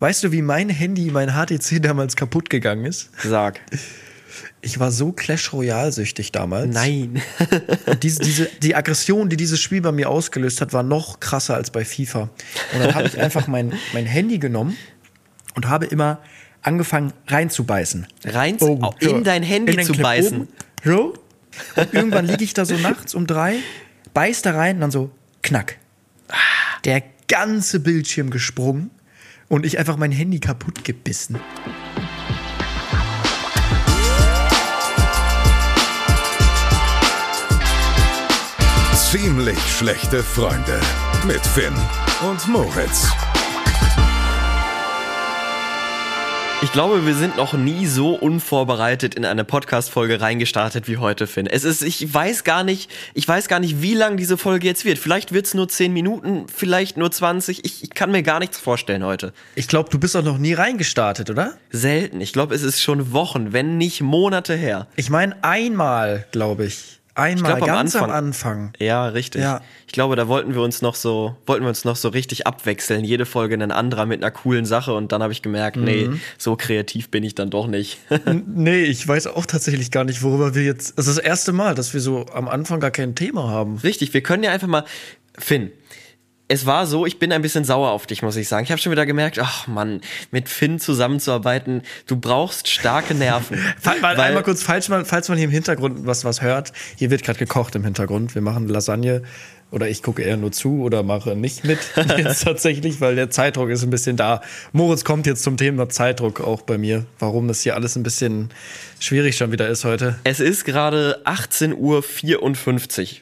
Weißt du, wie mein Handy, mein HTC damals kaputt gegangen ist? Sag. Ich war so Clash Royale süchtig damals. Nein. Diese, diese, die Aggression, die dieses Spiel bei mir ausgelöst hat, war noch krasser als bei FIFA. Und dann habe ich einfach mein, mein Handy genommen und habe immer angefangen reinzubeißen. Rein oh, in dein Handy in zu Clip beißen. So. Und irgendwann liege ich da so nachts um drei, beiß da rein und dann so knack. Der ganze Bildschirm gesprungen und ich einfach mein Handy kaputt gebissen. Ziemlich schlechte Freunde mit Finn und Moritz. Ich glaube, wir sind noch nie so unvorbereitet in eine Podcast-Folge reingestartet wie heute, Finn. Es ist, ich weiß gar nicht, ich weiß gar nicht, wie lang diese Folge jetzt wird. Vielleicht wird es nur 10 Minuten, vielleicht nur 20. Ich, ich kann mir gar nichts vorstellen heute. Ich glaube, du bist auch noch nie reingestartet, oder? Selten. Ich glaube, es ist schon Wochen, wenn nicht Monate her. Ich meine, einmal, glaube ich. Einmal glaub, ganz am Anfang, am Anfang. Ja, richtig. Ja. Ich glaube, da wollten wir uns noch so, wollten wir uns noch so richtig abwechseln. Jede Folge ein anderer mit einer coolen Sache und dann habe ich gemerkt, mhm. nee, so kreativ bin ich dann doch nicht. nee, ich weiß auch tatsächlich gar nicht, worüber wir jetzt. Es ist das erste Mal, dass wir so am Anfang gar kein Thema haben. Richtig, wir können ja einfach mal. Finn, es war so, ich bin ein bisschen sauer auf dich, muss ich sagen. Ich habe schon wieder gemerkt, ach Mann, mit Finn zusammenzuarbeiten, du brauchst starke Nerven. weil, einmal kurz, falls man, falls man hier im Hintergrund was, was hört, hier wird gerade gekocht im Hintergrund. Wir machen Lasagne oder ich gucke eher nur zu oder mache nicht mit jetzt tatsächlich, weil der Zeitdruck ist ein bisschen da. Moritz kommt jetzt zum Thema Zeitdruck auch bei mir, warum das hier alles ein bisschen schwierig schon wieder ist heute. Es ist gerade 18.54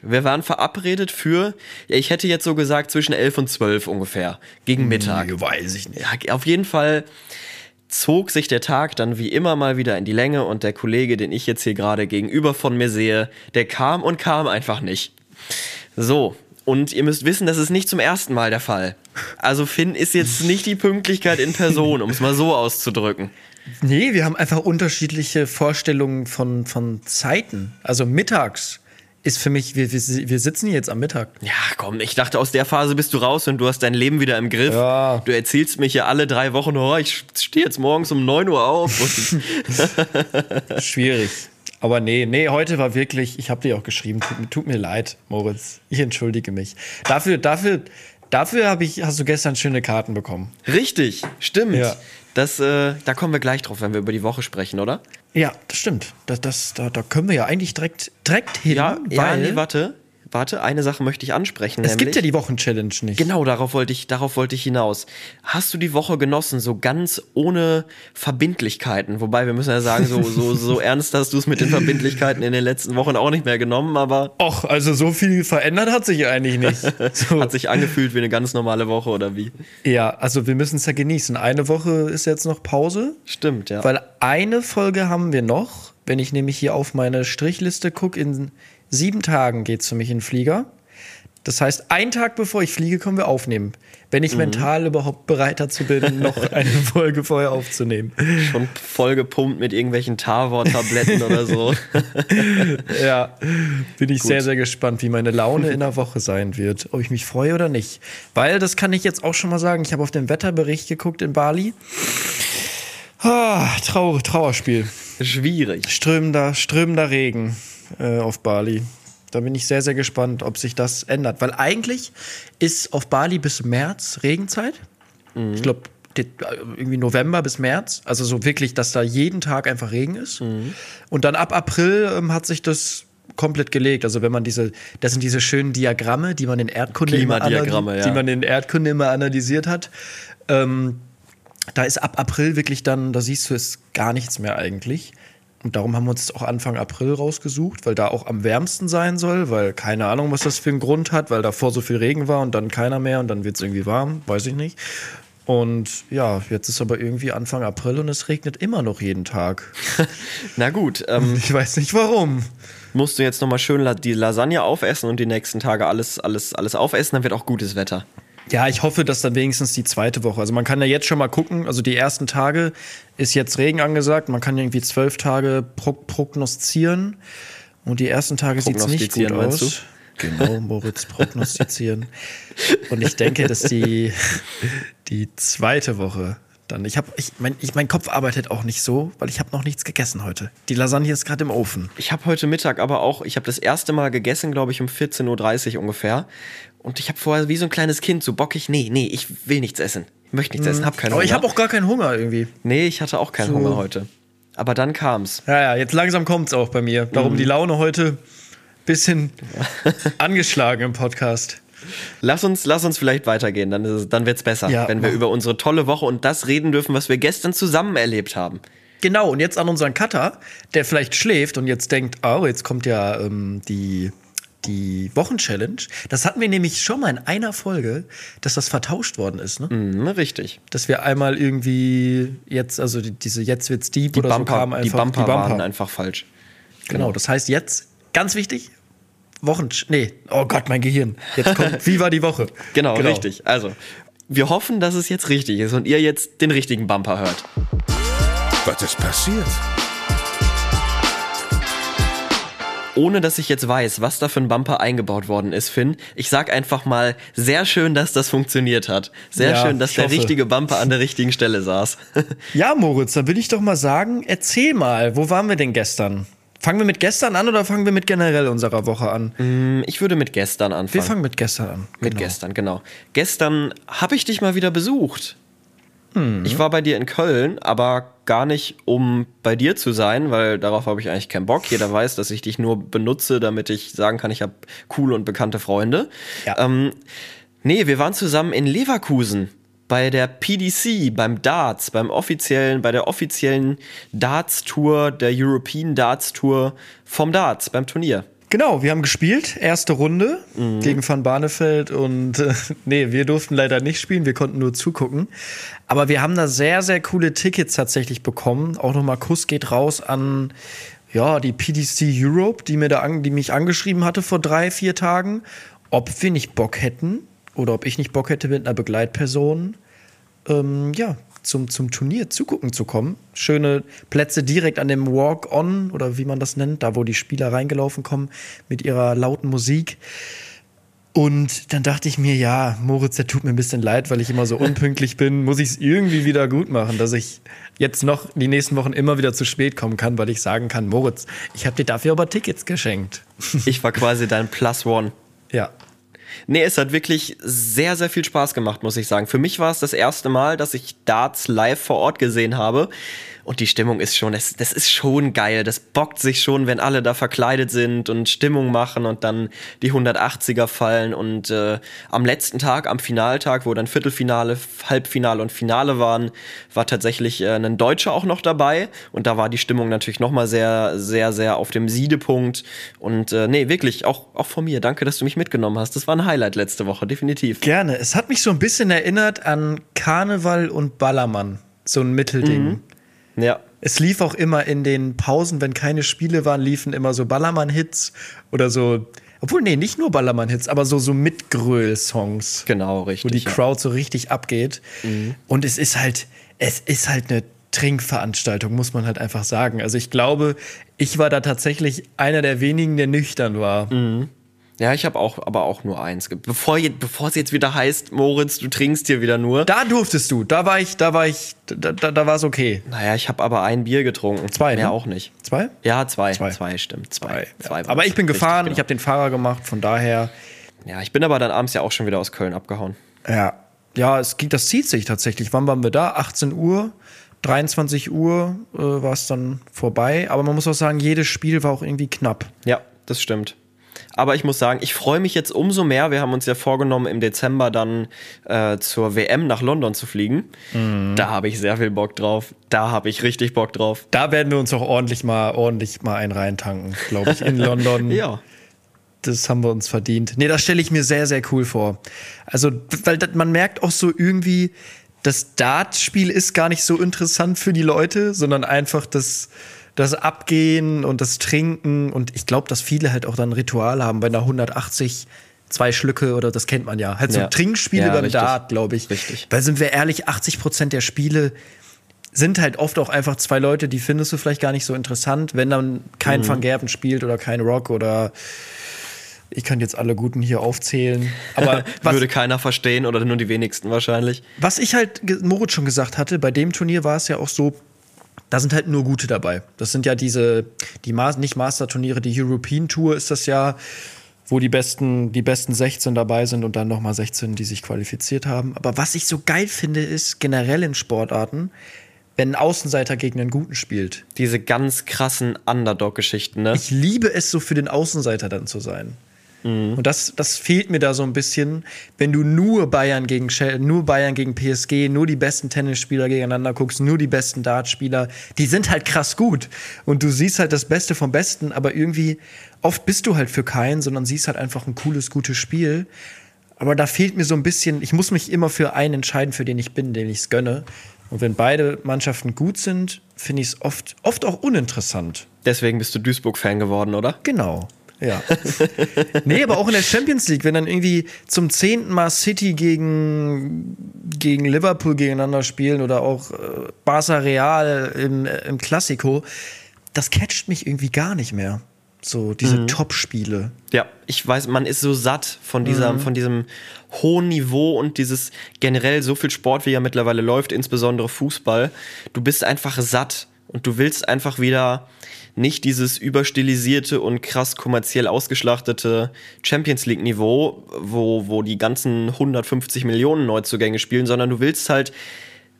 Uhr. Wir waren verabredet für, ja, ich hätte jetzt so gesagt, zwischen 11 und 12 ungefähr, gegen hm, Mittag. Nee, weiß ich nicht. Ja, auf jeden Fall zog sich der Tag dann wie immer mal wieder in die Länge und der Kollege, den ich jetzt hier gerade gegenüber von mir sehe, der kam und kam einfach nicht. So, und ihr müsst wissen, das ist nicht zum ersten Mal der Fall. Also Finn ist jetzt nicht die Pünktlichkeit in Person, um es mal so auszudrücken. Nee, wir haben einfach unterschiedliche Vorstellungen von, von Zeiten. Also mittags ist für mich, wir, wir, wir sitzen hier jetzt am Mittag. Ja, komm, ich dachte, aus der Phase bist du raus und du hast dein Leben wieder im Griff. Ja. Du erzählst mich ja alle drei Wochen, oh, ich stehe jetzt morgens um 9 Uhr auf. Schwierig. Aber nee, nee, heute war wirklich, ich habe dir auch geschrieben, tut, tut, mir leid, Moritz. Ich entschuldige mich. Dafür, dafür, dafür habe ich, hast du gestern schöne Karten bekommen. Richtig, stimmt. Ja. Das, äh, da kommen wir gleich drauf, wenn wir über die Woche sprechen, oder? Ja, das stimmt. Das, das, da, da können wir ja eigentlich direkt, direkt hin. Ja, ja nee, warte. Warte, eine Sache möchte ich ansprechen. Es nämlich, gibt ja die Wochenchallenge nicht. Genau, darauf wollte ich, darauf wollte ich hinaus. Hast du die Woche genossen, so ganz ohne Verbindlichkeiten? Wobei wir müssen ja sagen, so, so, so ernst hast du es mit den Verbindlichkeiten in den letzten Wochen auch nicht mehr genommen, aber. Och, also so viel verändert hat sich eigentlich nicht. So. hat sich angefühlt wie eine ganz normale Woche oder wie? Ja, also wir müssen es ja genießen. Eine Woche ist jetzt noch Pause. Stimmt, ja. Weil eine Folge haben wir noch. Wenn ich nämlich hier auf meine Strichliste gucke, in sieben Tagen geht es für mich in den Flieger. Das heißt, einen Tag bevor ich fliege, können wir aufnehmen. Wenn ich mhm. mental überhaupt bereit dazu bin, noch eine Folge vorher aufzunehmen. Schon vollgepumpt mit irgendwelchen Tavor-Tabletten oder so. ja, bin ich Gut. sehr, sehr gespannt, wie meine Laune in der Woche sein wird. Ob ich mich freue oder nicht. Weil, das kann ich jetzt auch schon mal sagen, ich habe auf den Wetterbericht geguckt in Bali. Ah, Trauer, Trauerspiel. Schwierig. Strömender, strömender Regen äh, auf Bali. Da bin ich sehr, sehr gespannt, ob sich das ändert. Weil eigentlich ist auf Bali bis März Regenzeit. Mhm. Ich glaube, irgendwie November bis März. Also so wirklich, dass da jeden Tag einfach Regen ist. Mhm. Und dann ab April ähm, hat sich das komplett gelegt. Also wenn man diese, das sind diese schönen Diagramme, die man in Erdkunde, immer, ja. die man in Erdkunde immer analysiert hat. Ähm, da ist ab April wirklich dann, da siehst du es gar nichts mehr eigentlich. Und darum haben wir uns auch Anfang April rausgesucht, weil da auch am wärmsten sein soll, weil keine Ahnung, was das für einen Grund hat, weil davor so viel Regen war und dann keiner mehr und dann wird es irgendwie warm, weiß ich nicht. Und ja, jetzt ist aber irgendwie Anfang April und es regnet immer noch jeden Tag. Na gut. Ähm, ich weiß nicht warum. Musst du jetzt nochmal schön die Lasagne aufessen und die nächsten Tage alles, alles, alles aufessen, dann wird auch gutes Wetter. Ja, ich hoffe, dass dann wenigstens die zweite Woche. Also man kann ja jetzt schon mal gucken. Also die ersten Tage ist jetzt Regen angesagt. Man kann irgendwie zwölf Tage pro prognostizieren. Und die ersten Tage sieht es nicht gut aus. Du? Genau, Moritz prognostizieren. Und ich denke, dass die, die zweite Woche dann. Ich habe, ich, mein, ich, mein Kopf arbeitet auch nicht so, weil ich habe noch nichts gegessen heute. Die Lasagne ist gerade im Ofen. Ich habe heute Mittag aber auch, ich habe das erste Mal gegessen, glaube ich, um 14.30 Uhr ungefähr. Und ich habe vorher wie so ein kleines Kind so bockig, nee, nee, ich will nichts essen. Ich möchte nichts essen, hab keinen Aber Hunger. ich habe auch gar keinen Hunger irgendwie. nee, ich hatte auch keinen So. Hunger heute. Aber dann kam's. Ja, ja, jetzt langsam kommt's auch bei mir. Darum Mhm. die Laune heute bisschen angeschlagen im Podcast. Lass uns, lass uns vielleicht weitergehen, dann, es- dann wird's besser, Ja, wenn wir über unsere tolle Woche und das reden dürfen, was wir gestern zusammen erlebt haben. Genau, und jetzt an unseren Cutter, der vielleicht schläft und jetzt denkt, oh, jetzt kommt ja ähm, die, die Wochenchallenge. Das hatten wir nämlich schon mal in einer Folge, dass das vertauscht worden ist, ne? Mhm, richtig. Dass wir einmal irgendwie jetzt, also die, diese Jetzt wird's deep Die oder Bumper, so kam einfach die Bumper waren einfach falsch. Genau, das heißt jetzt, ganz wichtig, Wochen, nee, oh Gott, mein Gehirn. Jetzt kommt, wie war die Woche? Genau, richtig. Also, wir hoffen, dass es jetzt richtig ist und ihr jetzt den richtigen Bumper hört. Was ist passiert? Ohne dass ich jetzt weiß, was da für ein Bumper eingebaut worden ist, Finn, ich sag einfach mal, sehr schön, dass das funktioniert hat. Sehr Ja, schön, dass der richtige Bumper an der richtigen Stelle saß. Ja, Moritz, dann will ich doch mal sagen, erzähl mal, wo waren wir denn gestern? Fangen wir mit gestern an oder fangen wir mit generell unserer Woche an? ich würde mit gestern Wir anfangen. fangen mit gestern an. Mit Genau. gestern, genau. Gestern habe ich dich mal wieder besucht. Mhm. Ich war bei dir in Köln, aber gar nicht, um bei dir zu sein, weil darauf habe ich eigentlich keinen Bock. Jeder weiß, dass ich dich nur benutze, damit ich sagen kann, ich habe coole und bekannte Freunde. Ja. Ähm, nee, wir waren zusammen in Leverkusen bei der PDC, beim Darts, beim offiziellen, bei der offiziellen Darts-Tour, der European Darts-Tour vom Darts, beim Turnier. Genau, wir haben gespielt, erste Runde Mhm. gegen Van Barneveld und äh, nee, wir durften leider nicht spielen, wir konnten nur zugucken. Aber wir haben da sehr, sehr coole Tickets tatsächlich bekommen. Auch nochmal Kuss geht raus an ja, die PDC Europe, die, mir da an, die mich angeschrieben hatte vor drei, vier Tagen, ob wir nicht Bock hätten oder ob ich nicht Bock hätte mit einer Begleitperson ähm, ja, zum, zum Turnier zugucken zu kommen. Schöne Plätze direkt an dem Walk-On oder wie man das nennt, da wo die Spieler reingelaufen kommen mit ihrer lauten Musik. Und dann dachte ich mir, ja, Moritz, der tut mir ein bisschen leid, weil ich immer so unpünktlich bin. Muss ich es irgendwie wieder gut machen, dass ich jetzt noch die nächsten Wochen immer wieder zu spät kommen kann, weil ich sagen kann, Moritz, ich habe dir dafür aber Tickets geschenkt. Ich war quasi dein Plus One. Ja. Nee, es hat wirklich sehr, sehr viel Spaß gemacht, muss ich sagen. Für mich war es das erste Mal, dass ich Darts live vor Ort gesehen habe. Und die Stimmung ist schon, das, das ist schon geil. Das bockt sich schon, wenn alle da verkleidet sind und Stimmung machen und dann die 180er fallen. Und äh, am letzten Tag, am Finaltag, wo dann Viertelfinale, Halbfinale und Finale waren, war tatsächlich äh, ein Deutscher auch noch dabei. Und da war die Stimmung natürlich nochmal sehr, sehr, sehr auf dem Siedepunkt. Und äh, nee, wirklich, auch, auch von mir. Danke, dass du mich mitgenommen hast. Das war ein Highlight letzte Woche, definitiv. Gerne. Es hat mich so ein bisschen erinnert an Karneval und Ballermann. So ein Mittelding. Ja. Es lief auch immer in den Pausen, wenn keine Spiele waren, liefen immer so Ballermann-Hits oder so. Obwohl, nee, nicht nur Ballermann-Hits, aber so, so Mitgröl-Songs. Genau, Wo richtig. die ja. Crowd so richtig abgeht. Und es ist halt, es ist halt eine Trinkveranstaltung, muss man halt einfach sagen. Also ich glaube, ich war da tatsächlich einer der wenigen, der nüchtern war. Ja, ich habe auch, aber auch nur eins. Bevor, je- bevor es jetzt wieder heißt, Moritz, du trinkst hier wieder nur. Da durftest du, da war ich, da war ich, da, da, da war es okay. Naja, ich habe aber ein Bier getrunken. Zwei, Mehr ne? auch nicht. Zwei? Ja, zwei. Zwei. Zwei, stimmt. Zwei. Zwei. Ja. Aber ich bin gefahren, Richtig, ich habe den Fahrer gemacht, von daher. genau. Ja, ich bin aber dann abends ja auch schon wieder aus Köln abgehauen. Ja. Ja, es ging, das zieht sich tatsächlich. Wann waren wir da? 18 Uhr, 23 Uhr äh, war es dann vorbei. Aber man muss auch sagen, jedes Spiel war auch irgendwie knapp. Ja, das stimmt. Aber ich muss sagen, ich freue mich jetzt umso mehr. Wir haben uns ja vorgenommen, im Dezember dann äh, zur WM nach London zu fliegen. Mhm. Da habe ich sehr viel Bock drauf. Da habe ich richtig Bock drauf. Da werden wir uns auch ordentlich mal, ordentlich mal einen reintanken, glaube ich, in London. Ja. Das haben wir uns verdient. Nee, das stelle ich mir sehr, sehr cool vor. Also, weil das, man merkt auch so irgendwie, das Dartspiel ist gar nicht so interessant für die Leute, sondern einfach das, das Abgehen und das Trinken. Und ich glaube, dass viele halt auch dann Ritual haben bei einer 180 zwei Schlücke oder das kennt man ja. Halt so Ja. Trinkspiele Ja, beim richtig. Dart, glaube ich. Richtig. Weil sind wir ehrlich, 80 Prozent der Spiele sind halt oft auch einfach zwei Leute, die findest du vielleicht gar nicht so interessant, wenn dann kein Mhm. Van Gerven spielt oder kein Rock oder Ich kann jetzt alle Guten hier aufzählen. Aber was, Würde keiner verstehen oder nur die wenigsten wahrscheinlich. was ich halt Moritz schon gesagt hatte, bei dem Turnier war es ja auch so, da sind halt nur gute dabei. Das sind ja diese, die Ma nicht Master-Turniere, die European Tour ist das ja, wo die besten, die besten 16 dabei sind und dann nochmal 16, die sich qualifiziert haben. Aber was ich so geil finde, ist generell in Sportarten, wenn ein Außenseiter gegen einen Guten spielt. Diese ganz krassen Underdog-Geschichten, ne? Ich liebe es so für den Außenseiter dann zu sein. Und das, das fehlt mir da so ein bisschen, wenn du nur Bayern gegen nur Bayern gegen PSG, nur die besten Tennisspieler gegeneinander guckst, nur die besten Dartspieler, die sind halt krass gut. Und du siehst halt das Beste vom Besten, aber irgendwie oft bist du halt für keinen, sondern siehst halt einfach ein cooles, gutes Spiel. Aber da fehlt mir so ein bisschen, ich muss mich immer für einen entscheiden, für den ich bin, den ich es gönne. Und wenn beide Mannschaften gut sind, finde ich es oft, oft auch uninteressant. Deswegen bist du Duisburg-Fan geworden, oder? Genau. Ja. nee, aber auch in der Champions League, wenn dann irgendwie zum zehnten Mal City gegen, gegen Liverpool gegeneinander spielen oder auch äh, Barca Real im, äh, im Klassiko, das catcht mich irgendwie gar nicht mehr. So diese Top-Spiele. Ja, ich weiß, man ist so satt von, dieser, von diesem hohen Niveau und dieses generell so viel Sport, wie ja mittlerweile läuft, insbesondere Fußball. Du bist einfach satt und du willst einfach wieder nicht dieses überstilisierte und krass kommerziell ausgeschlachtete Champions League Niveau, wo, wo die ganzen 150 Millionen Neuzugänge spielen, sondern du willst halt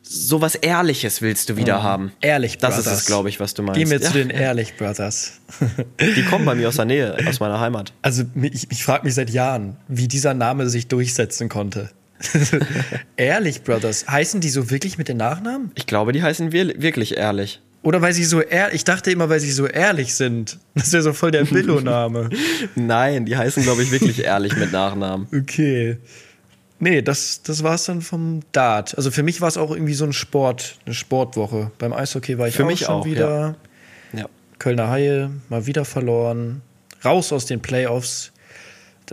sowas Ehrliches willst du wieder haben. Ehrlich Das Brothers. ist es, glaube ich, was du meinst. Gehen wir Ja. zu den Ehrlich Brothers. Die kommen bei mir aus der Nähe, aus meiner Heimat. Also ich, ich frage mich seit Jahren, wie dieser Name sich durchsetzen konnte. Ehrlich Brothers, heißen die so wirklich mit den Nachnamen? Ich glaube, die heißen wir wirklich ehrlich. Oder weil sie so ehrlich, ich dachte immer, weil sie so ehrlich sind. Das wäre so voll der Billo-Name. Nein, die heißen, glaube ich, wirklich ehrlich mit Nachnamen. okay. Nee, das, das war es dann vom Dart. Also für mich war es auch irgendwie so ein Sport, eine Sportwoche. Beim Eishockey war ich Für auch mich schon auch, wieder. Ja. Kölner Haie, mal wieder verloren. Raus aus den Playoffs.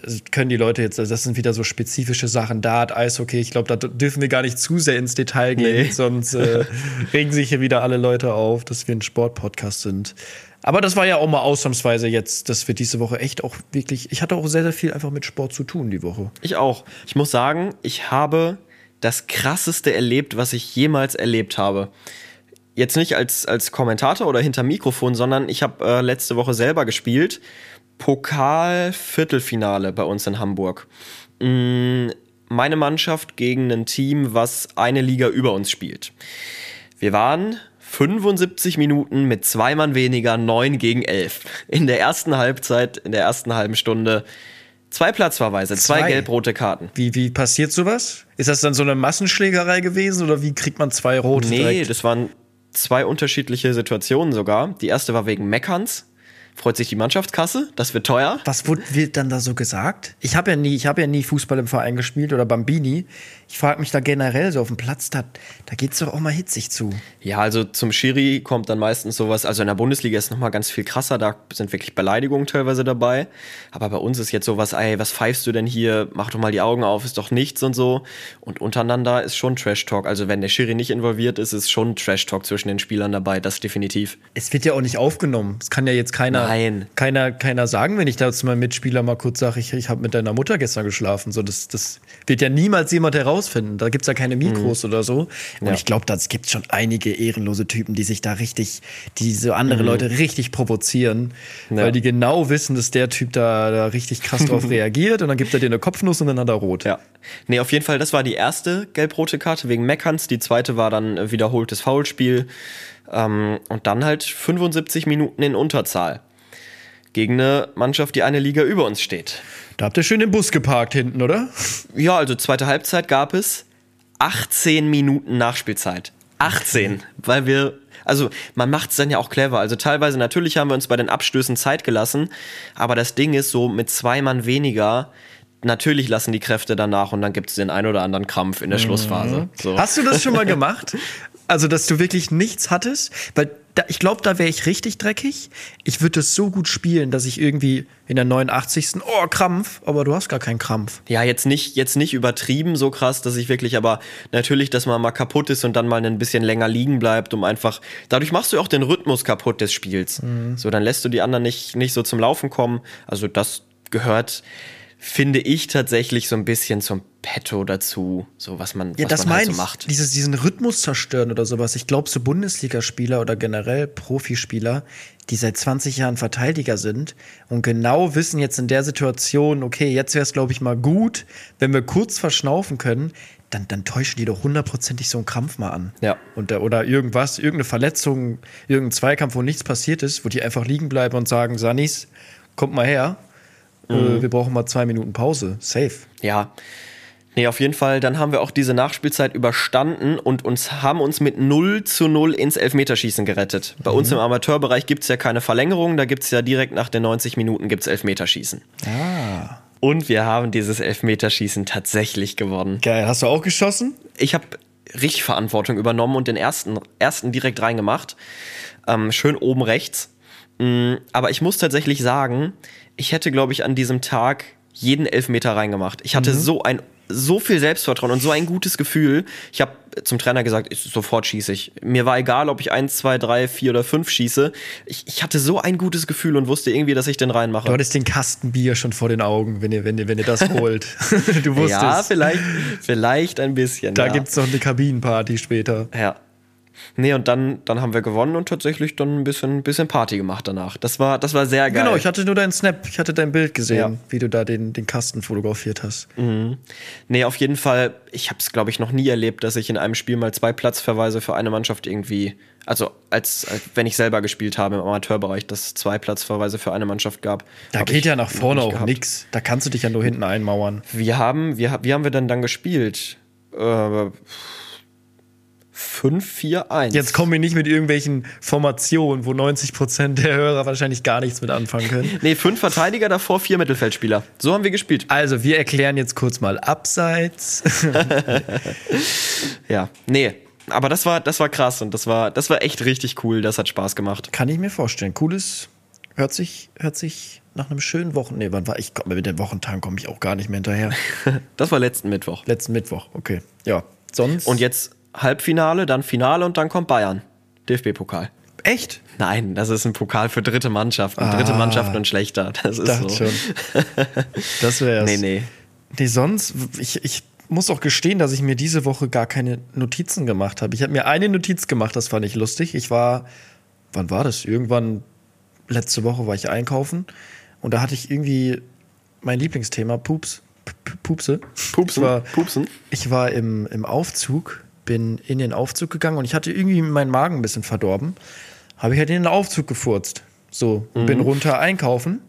Das können die Leute jetzt, also das sind wieder so spezifische Sachen. Dart, Eishockey, ich glaube, da dürfen wir gar nicht zu sehr ins Detail gehen, Nee. sonst äh, regen sich hier wieder alle Leute auf, dass wir ein Sportpodcast sind. Aber das war ja auch mal ausnahmsweise jetzt, dass wir diese Woche echt auch wirklich, ich hatte auch sehr, sehr viel einfach mit Sport zu tun die Woche. Ich auch. Ich muss sagen, ich habe das krasseste erlebt, was ich jemals erlebt habe. Jetzt nicht als, als Kommentator oder hinter Mikrofon, sondern ich habe äh, letzte Woche selber gespielt. Pokal-Viertelfinale bei uns in Hamburg. Mm, meine Mannschaft gegen ein Team, was eine Liga über uns spielt. Wir waren 75 Minuten mit zwei Mann weniger, 9 gegen 11. In der ersten Halbzeit, in der ersten halben Stunde, zwei Platzverweise, zwei, Zwei? gelb-rote Karten. Wie, wie passiert sowas? Ist das dann so eine Massenschlägerei gewesen oder wie kriegt man zwei rote Nee, direkt? das waren zwei unterschiedliche Situationen sogar. Die erste war wegen Meckerns. Freut sich die Mannschaftskasse, das wird teuer. Was wird dann da so gesagt? Ich habe ja nie, ich habe ja nie Fußball im Verein gespielt oder Bambini. Ich frage mich da generell so auf dem Platz, da, da geht's doch auch mal hitzig zu. Ja, also zum Schiri kommt dann meistens sowas, also in der Bundesliga ist nochmal ganz viel krasser, da sind wirklich Beleidigungen teilweise dabei. Aber bei uns ist jetzt sowas, ey, was pfeifst du denn hier? Mach doch mal die Augen auf, ist doch nichts und so. Und untereinander ist schon Trash-Talk. Also wenn der Schiri nicht involviert ist, ist schon Trash-Talk zwischen den Spielern dabei, das definitiv. Es wird ja auch nicht aufgenommen. Es kann ja jetzt keiner, Nein. keiner, keiner sagen, wenn ich da zu meinem Mitspieler mal kurz sage, ich, ich habe mit deiner Mutter gestern geschlafen. So, das, das wird ja niemals jemand herausfinden. Da gibt's ja keine Mikros oder so. Und Ja. ich glaube, da gibt schon einige ehrenlose Typen, die sich da richtig, die so andere Leute richtig provozieren, Ja. weil die genau wissen, dass der Typ da, da richtig krass drauf reagiert und dann gibt er dir eine Kopfnuss und dann hat er rot. Ja. Nee, auf jeden Fall, das war die erste gelb-rote Karte wegen Meckerns. Die zweite war dann wiederholtes Foulspiel. Ähm, und dann halt 75 Minuten in Unterzahl. Gegen eine Mannschaft, die eine Liga über uns steht. Da habt ihr schön den Bus geparkt hinten, oder? Ja, also zweite Halbzeit gab es 18 Minuten Nachspielzeit. 18, weil wir, also man macht es dann ja auch clever. Also teilweise natürlich haben wir uns bei den Abstößen Zeit gelassen, aber das Ding ist so mit zwei Mann weniger. Natürlich lassen die Kräfte danach und dann gibt es den ein oder anderen Krampf in der Schlussphase. So. Hast du das schon mal gemacht? Also, dass du wirklich nichts hattest? Weil da, ich glaube, da wäre ich richtig dreckig. Ich würde das so gut spielen, dass ich irgendwie in der 89. Oh, Krampf, aber du hast gar keinen Krampf. Ja, jetzt nicht, jetzt nicht übertrieben so krass, dass ich wirklich, aber natürlich, dass man mal kaputt ist und dann mal ein bisschen länger liegen bleibt, um einfach. Dadurch machst du auch den Rhythmus kaputt des Spiels. So, dann lässt du die anderen nicht, nicht so zum Laufen kommen. Also das, gehört, finde ich tatsächlich so ein bisschen zum Petto dazu, so was man, Ja, was das man halt so ich. macht. Dieses, diesen Rhythmus zerstören oder sowas. Ich glaube, so Bundesligaspieler oder generell Profispieler, die seit 20 Jahren Verteidiger sind und genau wissen jetzt in der Situation, okay, jetzt wäre es, glaube ich, mal gut, wenn wir kurz verschnaufen können, dann, dann täuschen die doch hundertprozentig so einen Krampf mal an. Ja. Und, oder irgendwas, irgendeine Verletzung, irgendein Zweikampf, wo nichts passiert ist, wo die einfach liegen bleiben und sagen, Sanis, kommt mal her, Mhm. äh, wir brauchen mal zwei Minuten Pause. Safe. Ja. Nee, auf jeden Fall, dann haben wir auch diese Nachspielzeit überstanden und uns haben uns mit 0 zu 0 ins Elfmeterschießen gerettet. Bei uns im Amateurbereich gibt es ja keine Verlängerung, da gibt es ja direkt nach den 90 Minuten gibt's Elfmeterschießen. Ah. Und wir haben dieses Elfmeterschießen tatsächlich gewonnen. Geil. Hast du auch geschossen? Ich habe richtig Verantwortung übernommen und den ersten, ersten direkt reingemacht. Ähm, schön oben rechts. Mm, Aber ich muss tatsächlich sagen, ich hätte, glaube ich, an diesem Tag jeden Elfmeter reingemacht. Ich hatte so ein so viel Selbstvertrauen und so ein gutes Gefühl. Ich habe zum Trainer gesagt, ich, sofort schieße ich. Mir war egal, ob ich eins, zwei, drei, vier oder fünf schieße. Ich, ich hatte so ein gutes Gefühl und wusste irgendwie, dass ich den reinmache. Du hattest den Kasten Bier schon vor den Augen, wenn ihr, wenn ihr, wenn ihr das holt. du wusstest, ja, vielleicht, vielleicht ein bisschen. da ja. gibt's noch eine Kabinenparty später. Ja. Nee, und dann, dann haben wir gewonnen und tatsächlich dann ein bisschen, bisschen Party gemacht danach. Das war, das war sehr geil. Genau, ich hatte nur deinen Snap, ich hatte dein Bild gesehen, Ja. wie du da den, den Kasten fotografiert hast. nee, auf jeden Fall, ich habe es, glaube ich, noch nie erlebt, dass ich in einem Spiel mal zwei Platzverweise für eine Mannschaft irgendwie, also als, als wenn ich selber gespielt habe im Amateurbereich, dass es zwei Platzverweise für eine Mannschaft gab. Da geht ja nach vorne auch gehabt. nix. Da kannst du dich ja nur hinten einmauern. Wir haben, wir, wie haben wir denn dann gespielt? Äh, 5-4-1. Jetzt kommen wir nicht mit irgendwelchen Formationen, wo 90% der Hörer wahrscheinlich gar nichts mit anfangen können. Nee, fünf Verteidiger, davor vier Mittelfeldspieler. So haben wir gespielt. Also, wir erklären jetzt kurz mal Abseits. Ja, nee. Aber das war, das war krass und das war, das war echt richtig cool. Das hat Spaß gemacht. Kann ich mir vorstellen. Cooles, hört sich, hört sich nach einem schönen Wochen. Nee, wann war ich? Komm, mit den Wochentagen komme ich auch gar nicht mehr hinterher. Das war letzten Mittwoch. Letzten Mittwoch, okay. Ja. Sonst. Und jetzt Halbfinale, dann Finale und dann kommt Bayern. DFB-Pokal. Echt? Nein, das ist ein Pokal für dritte Mannschaften. Dritte Ah. Mannschaften und schlechter. Das ist so. schon. Das wär's. Nee, nee. Nee, sonst, ich, ich muss auch gestehen, dass ich mir diese Woche gar keine Notizen gemacht habe. Ich habe mir eine Notiz gemacht, das fand ich lustig. Ich war, wann war das? Irgendwann letzte Woche war ich einkaufen und da hatte ich irgendwie mein Lieblingsthema, Pups. P- Pupse. Pupsen. Ich war, Pupsen. ich war im, im Aufzug, bin in den Aufzug gegangen und ich hatte irgendwie meinen Magen ein bisschen verdorben. Habe ich halt in den Aufzug gefurzt. So, und bin runter einkaufen.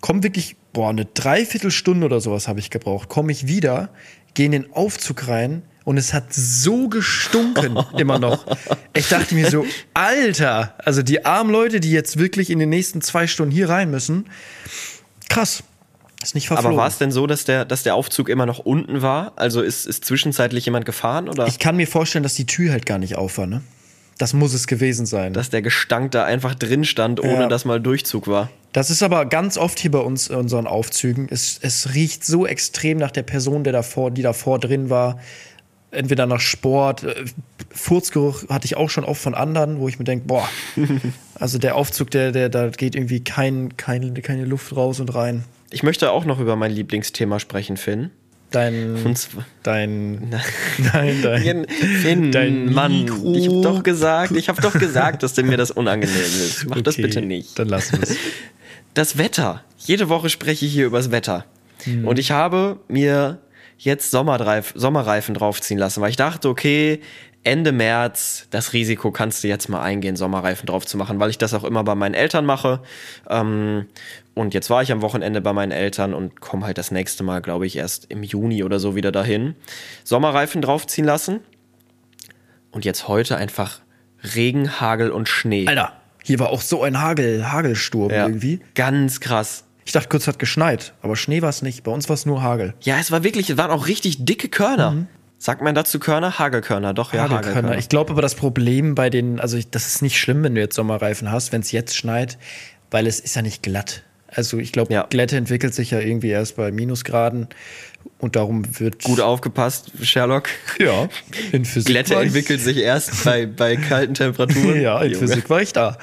Komm wirklich, boah, eine Dreiviertelstunde oder sowas habe ich gebraucht. Komme ich wieder, gehe in den Aufzug rein und es hat so gestunken immer noch. Ich dachte mir so, Alter, also die armen Leute, die jetzt wirklich in den nächsten zwei Stunden hier rein müssen, krass. Ist nicht verflogen. Aber war es denn so, dass der, dass der Aufzug immer noch unten war? Also ist, ist zwischenzeitlich jemand gefahren oder Ich kann mir vorstellen, dass die Tür halt gar nicht auf war, ne? Das muss es gewesen sein. dass der Gestank da einfach drin stand, ohne Ja. dass mal Durchzug war? Das ist aber ganz oft hier bei uns in unseren Aufzügen. Es, es riecht so extrem nach der Person, der davor, die davor drin war. Entweder nach Sport, äh, Furzgeruch hatte ich auch schon oft von anderen, wo ich mir denke, boah, also der Aufzug, der, der, da geht irgendwie kein, kein, keine Luft raus und rein. Ich möchte auch noch über mein Lieblingsthema sprechen, Finn. Dein, dein, nein, dein, Finn, dein Mann, Mikro- ich hab doch gesagt, ich habe doch gesagt, dass mir das unangenehm ist. Mach das Okay, bitte nicht. Dann lassen wir es. Das Wetter. Jede Woche spreche ich hier übers Wetter. Hm. Und ich habe mir jetzt Sommerreif, Sommerreifen draufziehen lassen, weil ich dachte, okay, Ende März, das Risiko kannst du jetzt mal eingehen, Sommerreifen drauf zu machen, weil ich das auch immer bei meinen Eltern mache. Ähm, und jetzt war ich am Wochenende bei meinen Eltern und komme halt das nächste Mal, glaube ich, erst im Juni oder so wieder dahin. Sommerreifen draufziehen lassen. Und jetzt heute einfach Regen, Hagel und Schnee. Alter, hier war auch so ein Hagel, Hagelsturm Ja, irgendwie. Ganz krass. Ich dachte kurz, hat geschneit, aber Schnee war es nicht. Bei uns war es nur Hagel. Ja, es war wirklich, es waren auch richtig dicke Körner. Sagt man dazu Körner? Hagelkörner, doch, ja, Hagelkörner. Hagelkörner. Ich glaube aber, das Problem bei den, also ich, das ist nicht schlimm, wenn du jetzt Sommerreifen hast, wenn es jetzt schneit, weil es ist ja nicht glatt. Also ich glaube, Ja. Glätte entwickelt sich ja irgendwie erst bei Minusgraden und darum wird Gut aufgepasst, Sherlock. Ja, in Physik Glätte war ich- entwickelt sich erst bei, bei kalten Temperaturen. Ja, in Junge. Physik war ich da.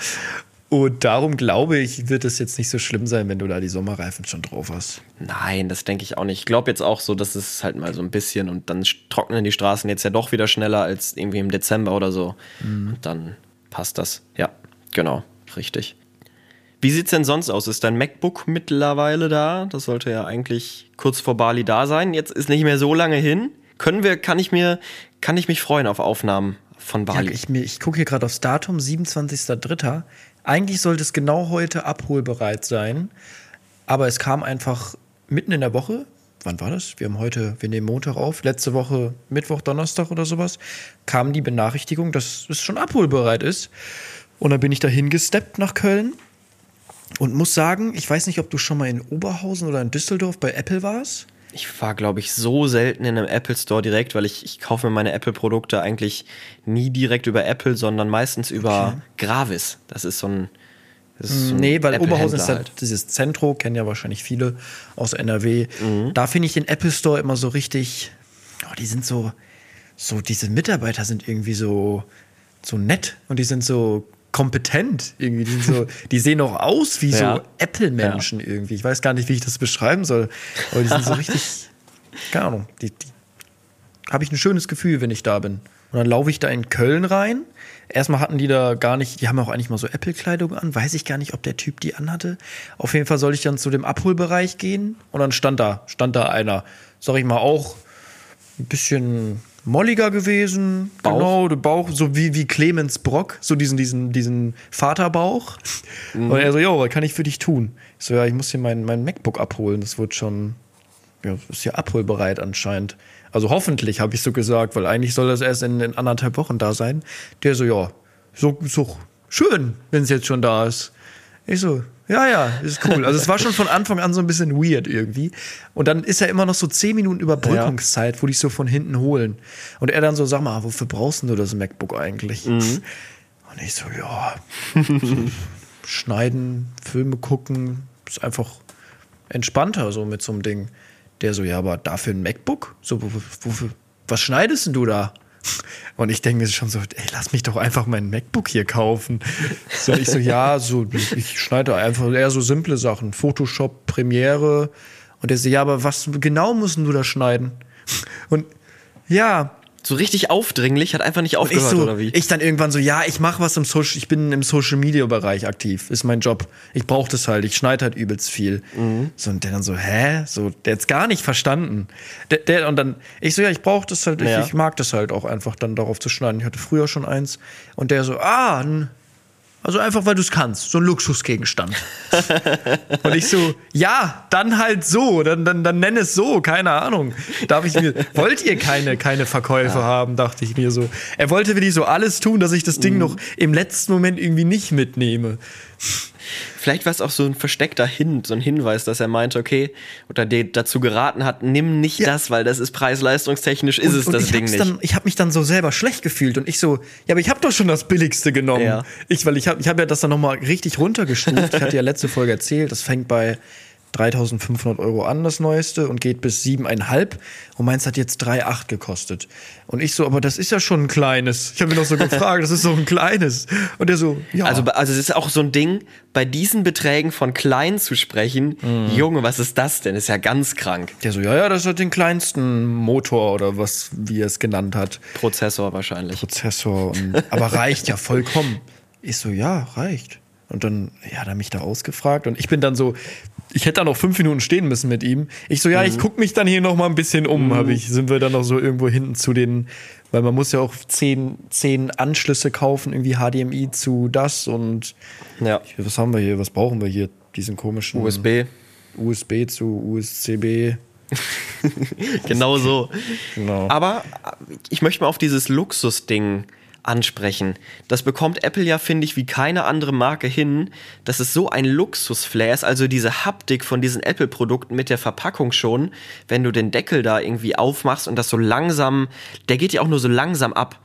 Und darum glaube ich, wird es jetzt nicht so schlimm sein, wenn du da die Sommerreifen schon drauf hast. Nein, das denke ich auch nicht. Ich glaube jetzt auch so, dass es halt mal so ein bisschen und dann trocknen die Straßen jetzt ja doch wieder schneller als irgendwie im Dezember oder so. Und dann passt das. Ja, genau, richtig. Wie sieht's denn sonst aus? Ist dein MacBook mittlerweile da? Das sollte ja eigentlich kurz vor Bali da sein. Jetzt ist nicht mehr so lange hin. Können wir, kann ich mir, kann ich mich freuen auf Aufnahmen von Ja, Bali? ich mir- ich gucke hier gerade aufs Datum, 27.03. Eigentlich sollte es genau heute abholbereit sein. Aber es kam einfach mitten in der Woche. Wann war das? Wir haben heute, wir nehmen Montag auf. Letzte Woche Mittwoch, Donnerstag oder sowas. Kam die Benachrichtigung, dass es schon abholbereit ist. Und dann bin ich dahin gesteppt nach Köln. Und muss sagen, ich weiß nicht, ob du schon mal in Oberhausen oder in Düsseldorf bei Apple warst. Ich war, glaube ich, so selten in einem Apple Store direkt, weil ich, ich kaufe mir meine Apple-Produkte eigentlich nie direkt über Apple, sondern meistens über Gravis. Das ist so ein. Das ist so ein Nee, weil Oberhausen ist halt dieses Zentro, kennen ja wahrscheinlich viele aus NRW. Da finde ich den Apple Store immer so richtig, oh, die sind so, so, diese Mitarbeiter sind irgendwie so, so nett und die sind so kompetent irgendwie. Die, so, die sehen auch aus wie Ja. so Apple-Menschen irgendwie. Ich weiß gar nicht, wie ich das beschreiben soll, aber die sind so richtig, keine Ahnung, die, die habe ich ein schönes Gefühl, wenn ich da bin. Und dann laufe ich da in Köln rein. Erstmal hatten die da gar nicht, die haben auch eigentlich mal so Apple-Kleidung an. Weiß ich gar nicht, ob der Typ die anhatte. Auf jeden Fall soll ich dann zu dem Abholbereich gehen. Und dann stand da, stand da einer, sag ich mal, auch ein bisschen molliger gewesen. Bauch? Genau, der Bauch, so wie, wie Clemens Brock, so diesen, diesen, diesen Vaterbauch. Und er so, jo, was kann ich für dich tun? Ich so, ja, ich muss hier mein, mein MacBook abholen. Das wird schon, ja, ist ja abholbereit anscheinend. Also hoffentlich, habe ich so gesagt, weil eigentlich soll das erst in, in anderthalb Wochen da sein. Der so, ja, so, so schön, wenn es jetzt schon da ist. Ich so, ja, ja, ist cool. Also es war schon von Anfang an so ein bisschen weird irgendwie. Und dann ist ja immer noch so zehn Minuten Überbrückungszeit, wo die so von hinten holen. Und er dann so, sag mal, wofür brauchst du das MacBook eigentlich? Und ich so, ja, so schneiden, Filme gucken, ist einfach entspannter so mit so einem Ding. Der so, ja, aber dafür ein MacBook? So, wo- wo- wofür, was schneidest denn du da? Und ich denke mir schon so, ey, lass mich doch einfach mein MacBook hier kaufen. So, ich so, ja, so, ich schneide einfach eher so simple Sachen. Photoshop, Premiere. Und der so, ja, aber was genau musst du da schneiden? Und ja, So richtig aufdringlich, hat einfach nicht ich aufgehört, so, oder wie? ich dann irgendwann so, ja, ich mache was im Social, ich bin im Social Media Bereich aktiv, ist mein Job. Ich brauche das halt, ich schneide halt übelst viel. Mhm. So und der dann so, hä, so, der hat's gar nicht verstanden. Der, der und dann ich so, ja, ich brauche das halt, Ja. ich, ich mag das halt auch einfach dann darauf zu schneiden. Ich hatte früher schon eins und der so, ah, n- also einfach, weil du es kannst. So ein Luxusgegenstand. Und ich so, ja, dann halt so. Dann, dann, dann nenn es so, keine Ahnung. Darf ich mir, wollt ihr keine, keine Verkäufe haben, dachte ich mir so. Er wollte wirklich so alles tun, dass ich das. Ding noch im letzten Moment irgendwie nicht mitnehme. Vielleicht war es auch so ein versteckter Hin, so ein Hinweis, dass er meinte, okay, oder dir dazu geraten hat, nimm nicht Ja. das, weil das ist preis-leistungstechnisch, ist es und das ich Ding nicht. Dann, ich habe mich dann so selber schlecht gefühlt und ich so, ja, aber ich habe doch schon das Billigste genommen. Ja. Ich, weil ich habe ich hab ja das dann nochmal richtig runtergestuft. ich hatte ja letzte Folge erzählt, das fängt bei 3500 Euro an, das Neueste, und geht bis 7,5. Und meins hat jetzt 3,8 gekostet. Und ich so, aber das ist ja schon ein kleines. Ich habe mich noch so gefragt, das ist so ein kleines. Und der so, ja. Also, also es ist auch so ein Ding, bei diesen Beträgen von klein zu sprechen, Mhm. Junge, was ist das denn? Ist ja ganz krank. der so, ja, ja, das hat den kleinsten Motor oder was, wie er es genannt hat. Prozessor wahrscheinlich. Prozessor. Und, aber reicht ja vollkommen. Ich so, ja, reicht. Und dann, ja, hat er mich da ausgefragt. Und ich bin dann so, ich hätte da noch fünf Minuten stehen müssen mit ihm. Ich so, ja, ich guck mich dann hier noch mal ein bisschen um, habe ich. Sind wir dann noch so irgendwo hinten zu den, weil man muss ja auch zehn, zehn Anschlüsse kaufen, irgendwie HDMI zu das und Ja. was haben wir hier, was brauchen wir hier? Diesen komischen USB. USB zu USCB. Genau so. Genau. Aber ich möchte mal auf dieses Luxusding ansprechen. Das bekommt Apple ja, finde ich, wie keine andere Marke hin, dass es so ein Luxusflair ist, also diese Haptik von diesen Apple-Produkten mit der Verpackung schon, wenn du den Deckel da irgendwie aufmachst und das so langsam, der geht ja auch nur so langsam ab.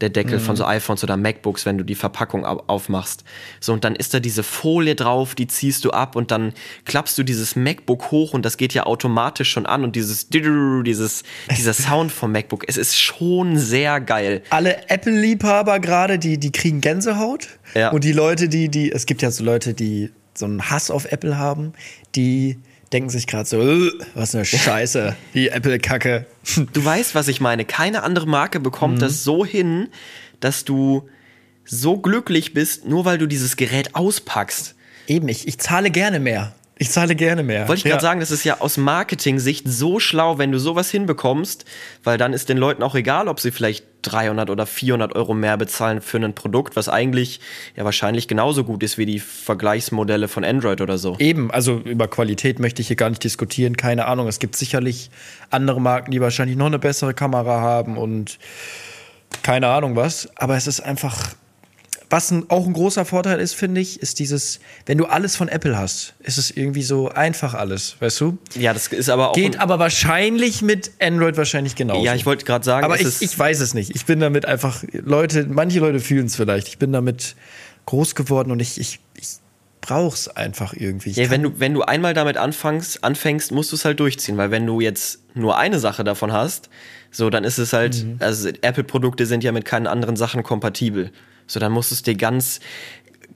Der Deckel von so iPhones oder MacBooks, wenn du die Verpackung au- aufmachst. So, und dann ist da diese Folie drauf, die ziehst du ab und dann klappst du dieses MacBook hoch und das geht ja automatisch schon an und dieses, dieses, dieser Sound vom MacBook, es ist schon sehr geil. Alle Apple-Liebhaber gerade, die, die kriegen Gänsehaut. Ja. Und die Leute, die, die, es gibt ja so Leute, die so einen Hass auf Apple haben, die denken sich gerade so, "Äh, was eine Scheiße, die Apple-Kacke. Du weißt, was ich meine. Keine andere Marke bekommt das so hin, dass du so glücklich bist, nur weil du dieses Gerät auspackst. Eben, ich, ich zahle gerne mehr. Ich zahle gerne mehr. Wollte ich Ja. gerade sagen, das ist ja aus Marketing-Sicht so schlau, wenn du sowas hinbekommst, weil dann ist den Leuten auch egal, ob sie vielleicht 300 oder 400 Euro mehr bezahlen für ein Produkt, was eigentlich ja wahrscheinlich genauso gut ist wie die Vergleichsmodelle von Android oder so. Eben, also über Qualität möchte ich hier gar nicht diskutieren. Keine Ahnung. Es gibt sicherlich andere Marken, die wahrscheinlich noch eine bessere Kamera haben und keine Ahnung was. Aber es ist einfach, was ein, auch ein großer Vorteil ist, finde ich, ist dieses, wenn du alles von Apple hast, ist es irgendwie so einfach alles, weißt du? Ja, das ist aber auch. Geht aber wahrscheinlich mit Android wahrscheinlich genauso. ja, ich wollte gerade sagen, aber ich, ich weiß es nicht. Ich bin damit einfach, Leute, manche Leute fühlen es vielleicht. Ich bin damit groß geworden und ich, ich, ich brauch's einfach irgendwie. Ich Ja, wenn du, wenn du einmal damit anfängst, anfängst, musst du es halt durchziehen, weil wenn du jetzt nur eine Sache davon hast, so, dann ist es halt, Mhm. also Apple-Produkte sind ja mit keinen anderen Sachen kompatibel. So, dann musst du es dir ganz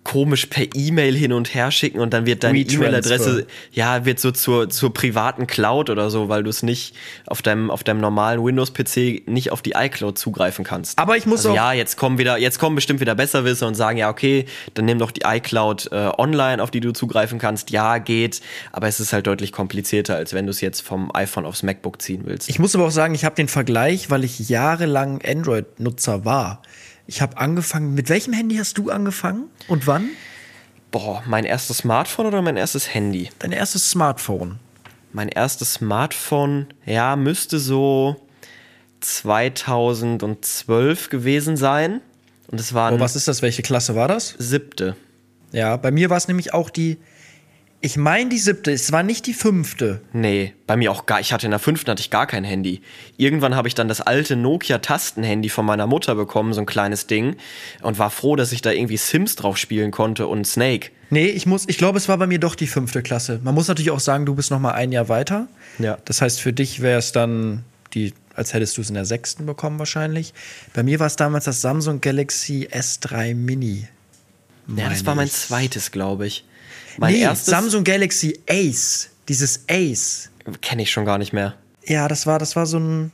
komisch per E-Mail hin und her schicken und dann wird deine. E-Mail-Adresse, ja, wird so zur, zur privaten Cloud oder so, weil du es nicht auf deinem, auf deinem normalen Windows-PC nicht auf die iCloud zugreifen kannst. Aber ich muss also, auch- Ja, jetzt kommen wieder, jetzt kommen bestimmt wieder Besserwisser und sagen, ja, okay, dann nimm doch die iCloud äh, online, auf die du zugreifen kannst. Ja, geht, aber es ist halt deutlich komplizierter, als wenn du es jetzt vom iPhone aufs MacBook ziehen willst. Ich muss aber auch sagen, ich habe den Vergleich, weil ich jahrelang Android-Nutzer war. Ich habe angefangen. Mit welchem Handy hast du angefangen und wann? Boah, mein erstes Smartphone oder mein erstes Handy? Dein erstes Smartphone. Mein erstes Smartphone, ja, müsste so 2012 gewesen sein. Und es war Oh, was ist das? Welche Klasse war das? siebte. Ja, bei mir war es nämlich auch die. Ich meine die siebte. Es war nicht die fünfte. Nee, bei mir auch gar. Ich hatte in der fünften hatte ich gar kein Handy. Irgendwann habe ich dann das alte Nokia-Tastenhandy von meiner Mutter bekommen, so ein kleines Ding, und war froh, dass ich da irgendwie Sims drauf spielen konnte und Snake. Nee, ich muss. Ich glaube, es war bei mir doch die fünfte Klasse. Man muss natürlich auch sagen, du bist noch mal ein Jahr weiter. Ja. Das heißt, für dich wäre es dann die, als hättest du es in der sechsten bekommen wahrscheinlich. Bei mir war es damals das Samsung Galaxy S3 Mini. Ja, das war mein zweites, glaube ich. Mein nee, erstes Samsung Galaxy Ace. Dieses Ace. kenne ich schon gar nicht mehr. Ja, das war, das war so ein,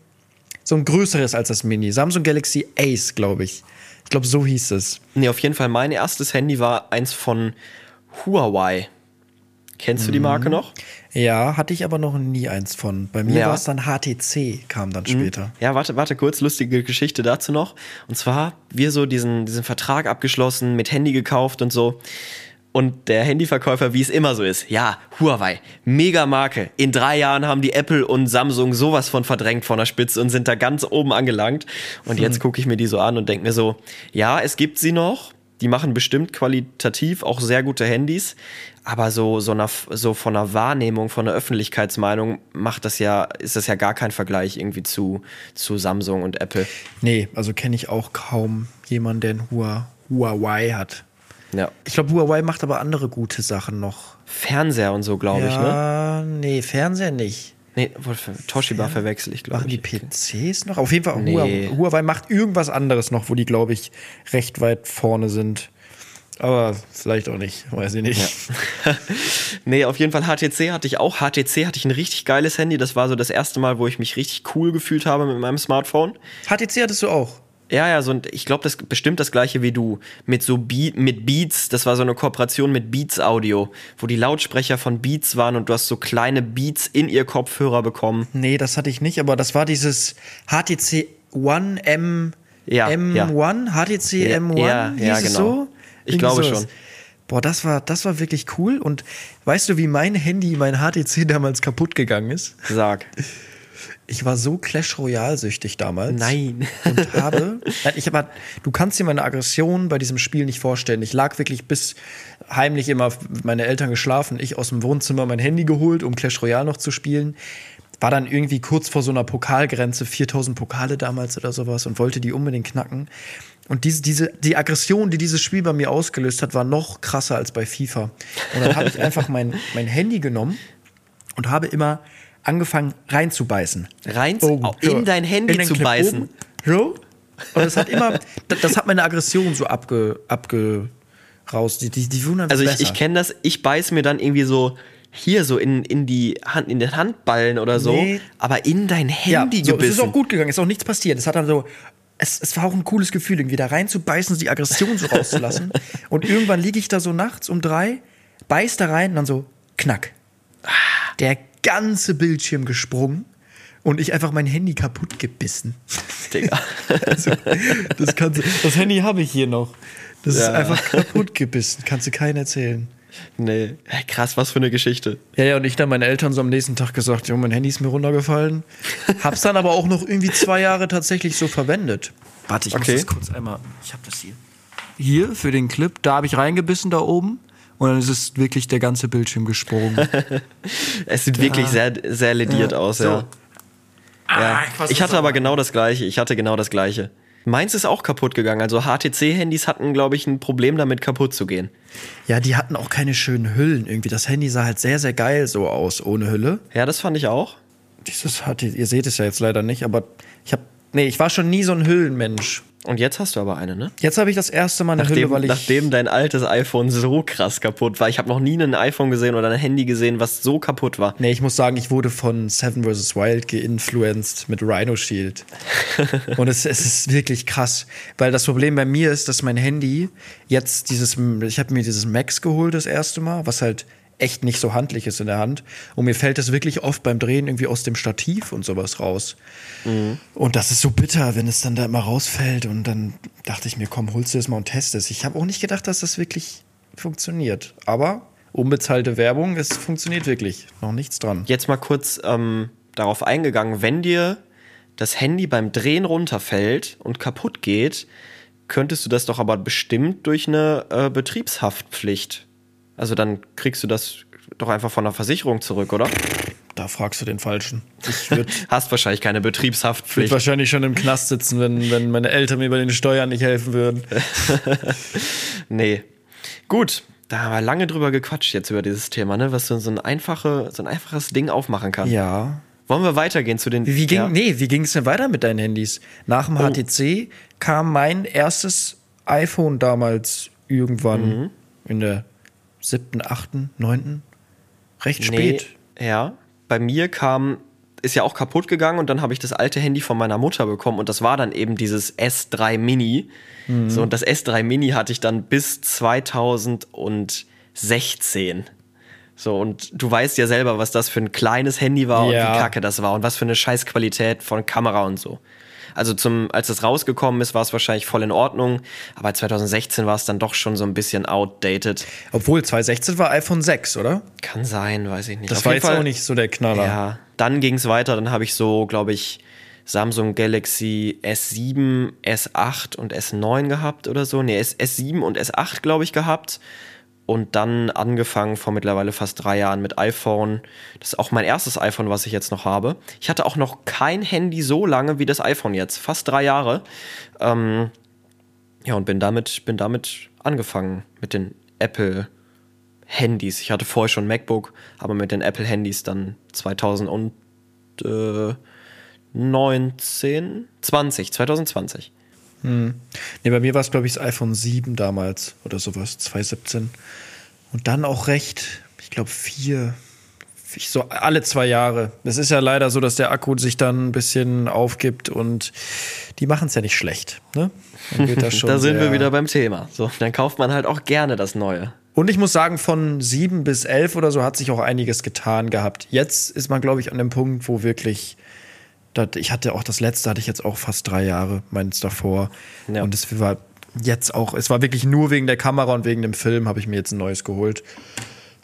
so ein größeres als das Mini. Samsung Galaxy Ace, glaube ich. Ich glaube, so hieß es. Nee, auf jeden Fall, mein erstes Handy war eins von Huawei. Kennst du die Marke noch? Ja, hatte ich aber noch nie eins von. Bei mir Ja. war es dann HTC, kam dann später. Ja, warte, warte kurz, lustige Geschichte dazu noch. Und zwar, wir so diesen, diesen Vertrag abgeschlossen, mit Handy gekauft und so. Und der Handyverkäufer, wie es immer so ist, ja, Huawei, mega Marke. In drei Jahren haben die Apple und Samsung sowas von verdrängt von der Spitze und sind da ganz oben angelangt. Und jetzt gucke ich mir die so an und denke mir so, ja, es gibt sie noch. Die machen bestimmt qualitativ auch sehr gute Handys, aber so, so, einer, so von der Wahrnehmung, von der Öffentlichkeitsmeinung macht das ja, ist das ja gar kein Vergleich irgendwie zu, zu Samsung und Apple. Nee, also kenne ich auch kaum jemanden, der ein Hua- Huawei hat. Ja. Ich glaube, Huawei macht aber andere gute Sachen noch. Fernseher und so, glaube ich, ne? ja, nee, Fernseher nicht. Nee, Toshiba verwechsel ich, glaube Machen die ich. PCs noch? Auf jeden Fall, Nee. Huawei, Huawei macht irgendwas anderes noch, wo die, glaube ich, recht weit vorne sind. Aber vielleicht auch nicht, weiß ich nicht. nee, auf jeden Fall HTC hatte ich auch. HTC hatte ich ein richtig geiles Handy. Das war so das erste Mal, wo ich mich richtig cool gefühlt habe mit meinem Smartphone. HTC hattest du auch. Ja, ja, so ein, ich glaube, das bestimmt das gleiche wie du. Mit so Be mit Beats, das war so eine Kooperation mit Beats Audio, wo die Lautsprecher von Beats waren und du hast so kleine Beats in ihr Kopfhörer bekommen. Nee, das hatte ich nicht, aber das war dieses HTC One M Ja, M1, HTC Ja, M1, ja, hieß ja, es genau. so? Ich Irgendwie glaube sowas. schon. Boah, das war, das war wirklich cool. Und weißt du, wie mein Handy, mein HTC damals kaputt gegangen ist? Sag. Ich war so Clash Royale süchtig damals. Nein. Und habe, ich habe, du kannst dir meine Aggression bei diesem Spiel nicht vorstellen. Ich lag wirklich bis heimlich immer meine Eltern geschlafen, ich aus dem Wohnzimmer mein Handy geholt, um Clash Royale noch zu spielen. war dann irgendwie kurz vor so einer Pokalgrenze, 4000 Pokale damals oder sowas und wollte die unbedingt knacken. Und diese, diese, die Aggression, die dieses Spiel bei mir ausgelöst hat, war noch krasser als bei FIFA. Und dann habe ich einfach mein, mein Handy genommen und habe immer angefangen reinzubeißen. Rein oh, in ja. dein Handy in zu beißen. Oben, so. Und das hat immer, das hat meine Aggression so abge, abge raus. Die, die, die wundern Also ich, ich kenne das, ich beiß mir dann irgendwie so hier so in, in die Hand, in den Handballen oder so, nee. aber in dein Handy ja, so, gebissen. Es ist auch gut gegangen, es ist auch nichts passiert. Es hat dann so, es, es war auch ein cooles Gefühl, irgendwie da reinzubeißen, die Aggression so rauszulassen. und irgendwann liege ich da so nachts um drei, beiß da rein und dann so, knack. Der ganze Bildschirm gesprungen und ich einfach mein Handy kaputt gebissen. Digga. also, das, kannst, das Handy habe ich hier noch. Das ja. ist einfach kaputt gebissen. Kannst du keinen erzählen. Nee, krass, was für eine Geschichte. Ja, ja, und ich dann meinen Eltern so am nächsten Tag gesagt, ja, mein Handy ist mir runtergefallen. Hab's dann aber auch noch irgendwie zwei Jahre tatsächlich so verwendet. Warte, ich okay. muss das kurz einmal. Ich hab das hier. Hier für den Clip, da habe ich reingebissen da oben. Und dann ist es wirklich der ganze Bildschirm gesprungen. es sieht ja. wirklich sehr, sehr lediert ja. aus, so. ja. Ah. Ich, ich hatte aber genau das gleiche. Ich hatte genau das gleiche. Meins ist auch kaputt gegangen. Also HTC-Handys hatten, glaube ich, ein Problem damit, kaputt zu gehen. Ja, die hatten auch keine schönen Hüllen irgendwie. Das Handy sah halt sehr, sehr geil so aus, ohne Hülle. Ja, das fand ich auch. Dieses HTC, ihr seht es ja jetzt leider nicht, aber ich habe, nee, ich war schon nie so ein Hüllenmensch. Und jetzt hast du aber eine, ne? Jetzt habe ich das erste Mal eine nachdem, Hülle, weil ich. Nachdem dein altes iPhone so krass kaputt war. Ich habe noch nie ein iPhone gesehen oder ein Handy gesehen, was so kaputt war. Nee, ich muss sagen, ich wurde von Seven vs. Wild geinfluenced mit Rhino Shield. Und es, es ist wirklich krass. Weil das Problem bei mir ist, dass mein Handy jetzt dieses. Ich habe mir dieses Max geholt das erste Mal, was halt echt nicht so handlich ist in der Hand. Und mir fällt das wirklich oft beim Drehen irgendwie aus dem Stativ und sowas raus. Mhm. Und das ist so bitter, wenn es dann da immer rausfällt. Und dann dachte ich mir, komm, holst du das mal und test es. Ich habe auch nicht gedacht, dass das wirklich funktioniert. Aber unbezahlte Werbung, es funktioniert wirklich. Noch nichts dran. Jetzt mal kurz ähm, darauf eingegangen, wenn dir das Handy beim Drehen runterfällt und kaputt geht, könntest du das doch aber bestimmt durch eine äh, Betriebshaftpflicht also dann kriegst du das doch einfach von der Versicherung zurück, oder? Da fragst du den Falschen. Ich Hast wahrscheinlich keine Betriebshaftpflicht. Ich würde wahrscheinlich schon im Knast sitzen, wenn, wenn meine Eltern mir bei den Steuern nicht helfen würden. nee. Gut, da haben wir lange drüber gequatscht jetzt über dieses Thema, ne? Was so, so, ein, einfache, so ein einfaches Ding aufmachen kann. Ja. Wollen wir weitergehen zu den. Wie, wie ging, ja? Nee, wie ging es denn weiter mit deinen Handys? Nach dem oh. HTC kam mein erstes iPhone damals irgendwann mhm. in der siebten, achten, neunten? Recht spät. Nee, ja, bei mir kam, ist ja auch kaputt gegangen und dann habe ich das alte Handy von meiner Mutter bekommen und das war dann eben dieses S3 Mini. Mhm. So, und das S3 Mini hatte ich dann bis 2016. So, und du weißt ja selber, was das für ein kleines Handy war ja. und wie kacke das war und was für eine Scheißqualität von Kamera und so. Also zum, als es rausgekommen ist, war es wahrscheinlich voll in Ordnung, aber 2016 war es dann doch schon so ein bisschen outdated. Obwohl 2016 war iPhone 6, oder? Kann sein, weiß ich nicht. Das Auf war jetzt Fall, auch nicht so der Knaller. Ja, dann ging es weiter, dann habe ich so, glaube ich, Samsung Galaxy S7, S8 und S9 gehabt oder so. Nee, S7 und S8, glaube ich, gehabt und dann angefangen vor mittlerweile fast drei Jahren mit iPhone. Das ist auch mein erstes iPhone, was ich jetzt noch habe. Ich hatte auch noch kein Handy so lange wie das iPhone jetzt, fast drei Jahre. Ähm, ja, und bin damit, bin damit angefangen mit den Apple Handys. Ich hatte vorher schon MacBook, aber mit den Apple Handys dann 2019, 20, 2020. Hm. Nee, bei mir war es, glaube ich, das iPhone 7 damals oder sowas, 2017. Und dann auch recht, ich glaube, vier, so alle zwei Jahre. Es ist ja leider so, dass der Akku sich dann ein bisschen aufgibt und die machen es ja nicht schlecht. Ne? da sind wir wieder beim Thema. So, dann kauft man halt auch gerne das Neue. Und ich muss sagen, von sieben bis elf oder so hat sich auch einiges getan gehabt. Jetzt ist man, glaube ich, an dem Punkt, wo wirklich ich hatte auch das letzte, hatte ich jetzt auch fast drei Jahre, meins davor. Ja. Und es war jetzt auch, es war wirklich nur wegen der Kamera und wegen dem Film, habe ich mir jetzt ein neues geholt.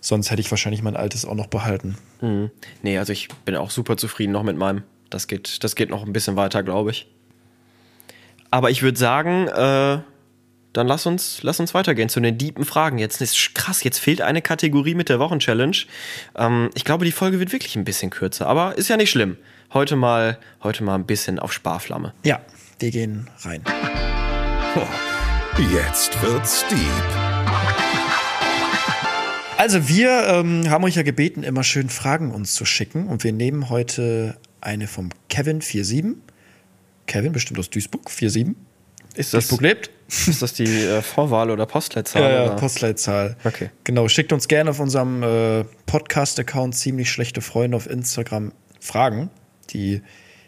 Sonst hätte ich wahrscheinlich mein altes auch noch behalten. Mhm. Nee, also ich bin auch super zufrieden noch mit meinem. Das geht, das geht noch ein bisschen weiter, glaube ich. Aber ich würde sagen, äh, dann lass uns, lass uns weitergehen zu den deepen Fragen. Jetzt ist krass, jetzt fehlt eine Kategorie mit der Wochenchallenge. Ähm, ich glaube, die Folge wird wirklich ein bisschen kürzer, aber ist ja nicht schlimm. Heute mal, heute mal ein bisschen auf Sparflamme. Ja, wir gehen rein. Jetzt wird's deep. Also wir ähm, haben euch ja gebeten, immer schön Fragen uns zu schicken und wir nehmen heute eine vom Kevin47. Kevin, bestimmt aus Duisburg, 47. Ist das, Duisburg lebt. ist das die äh, Vorwahl oder Postleitzahl? Ja, ja, oder? Postleitzahl. Okay. Genau, schickt uns gerne auf unserem äh, Podcast-Account ziemlich schlechte Freunde auf Instagram Fragen, die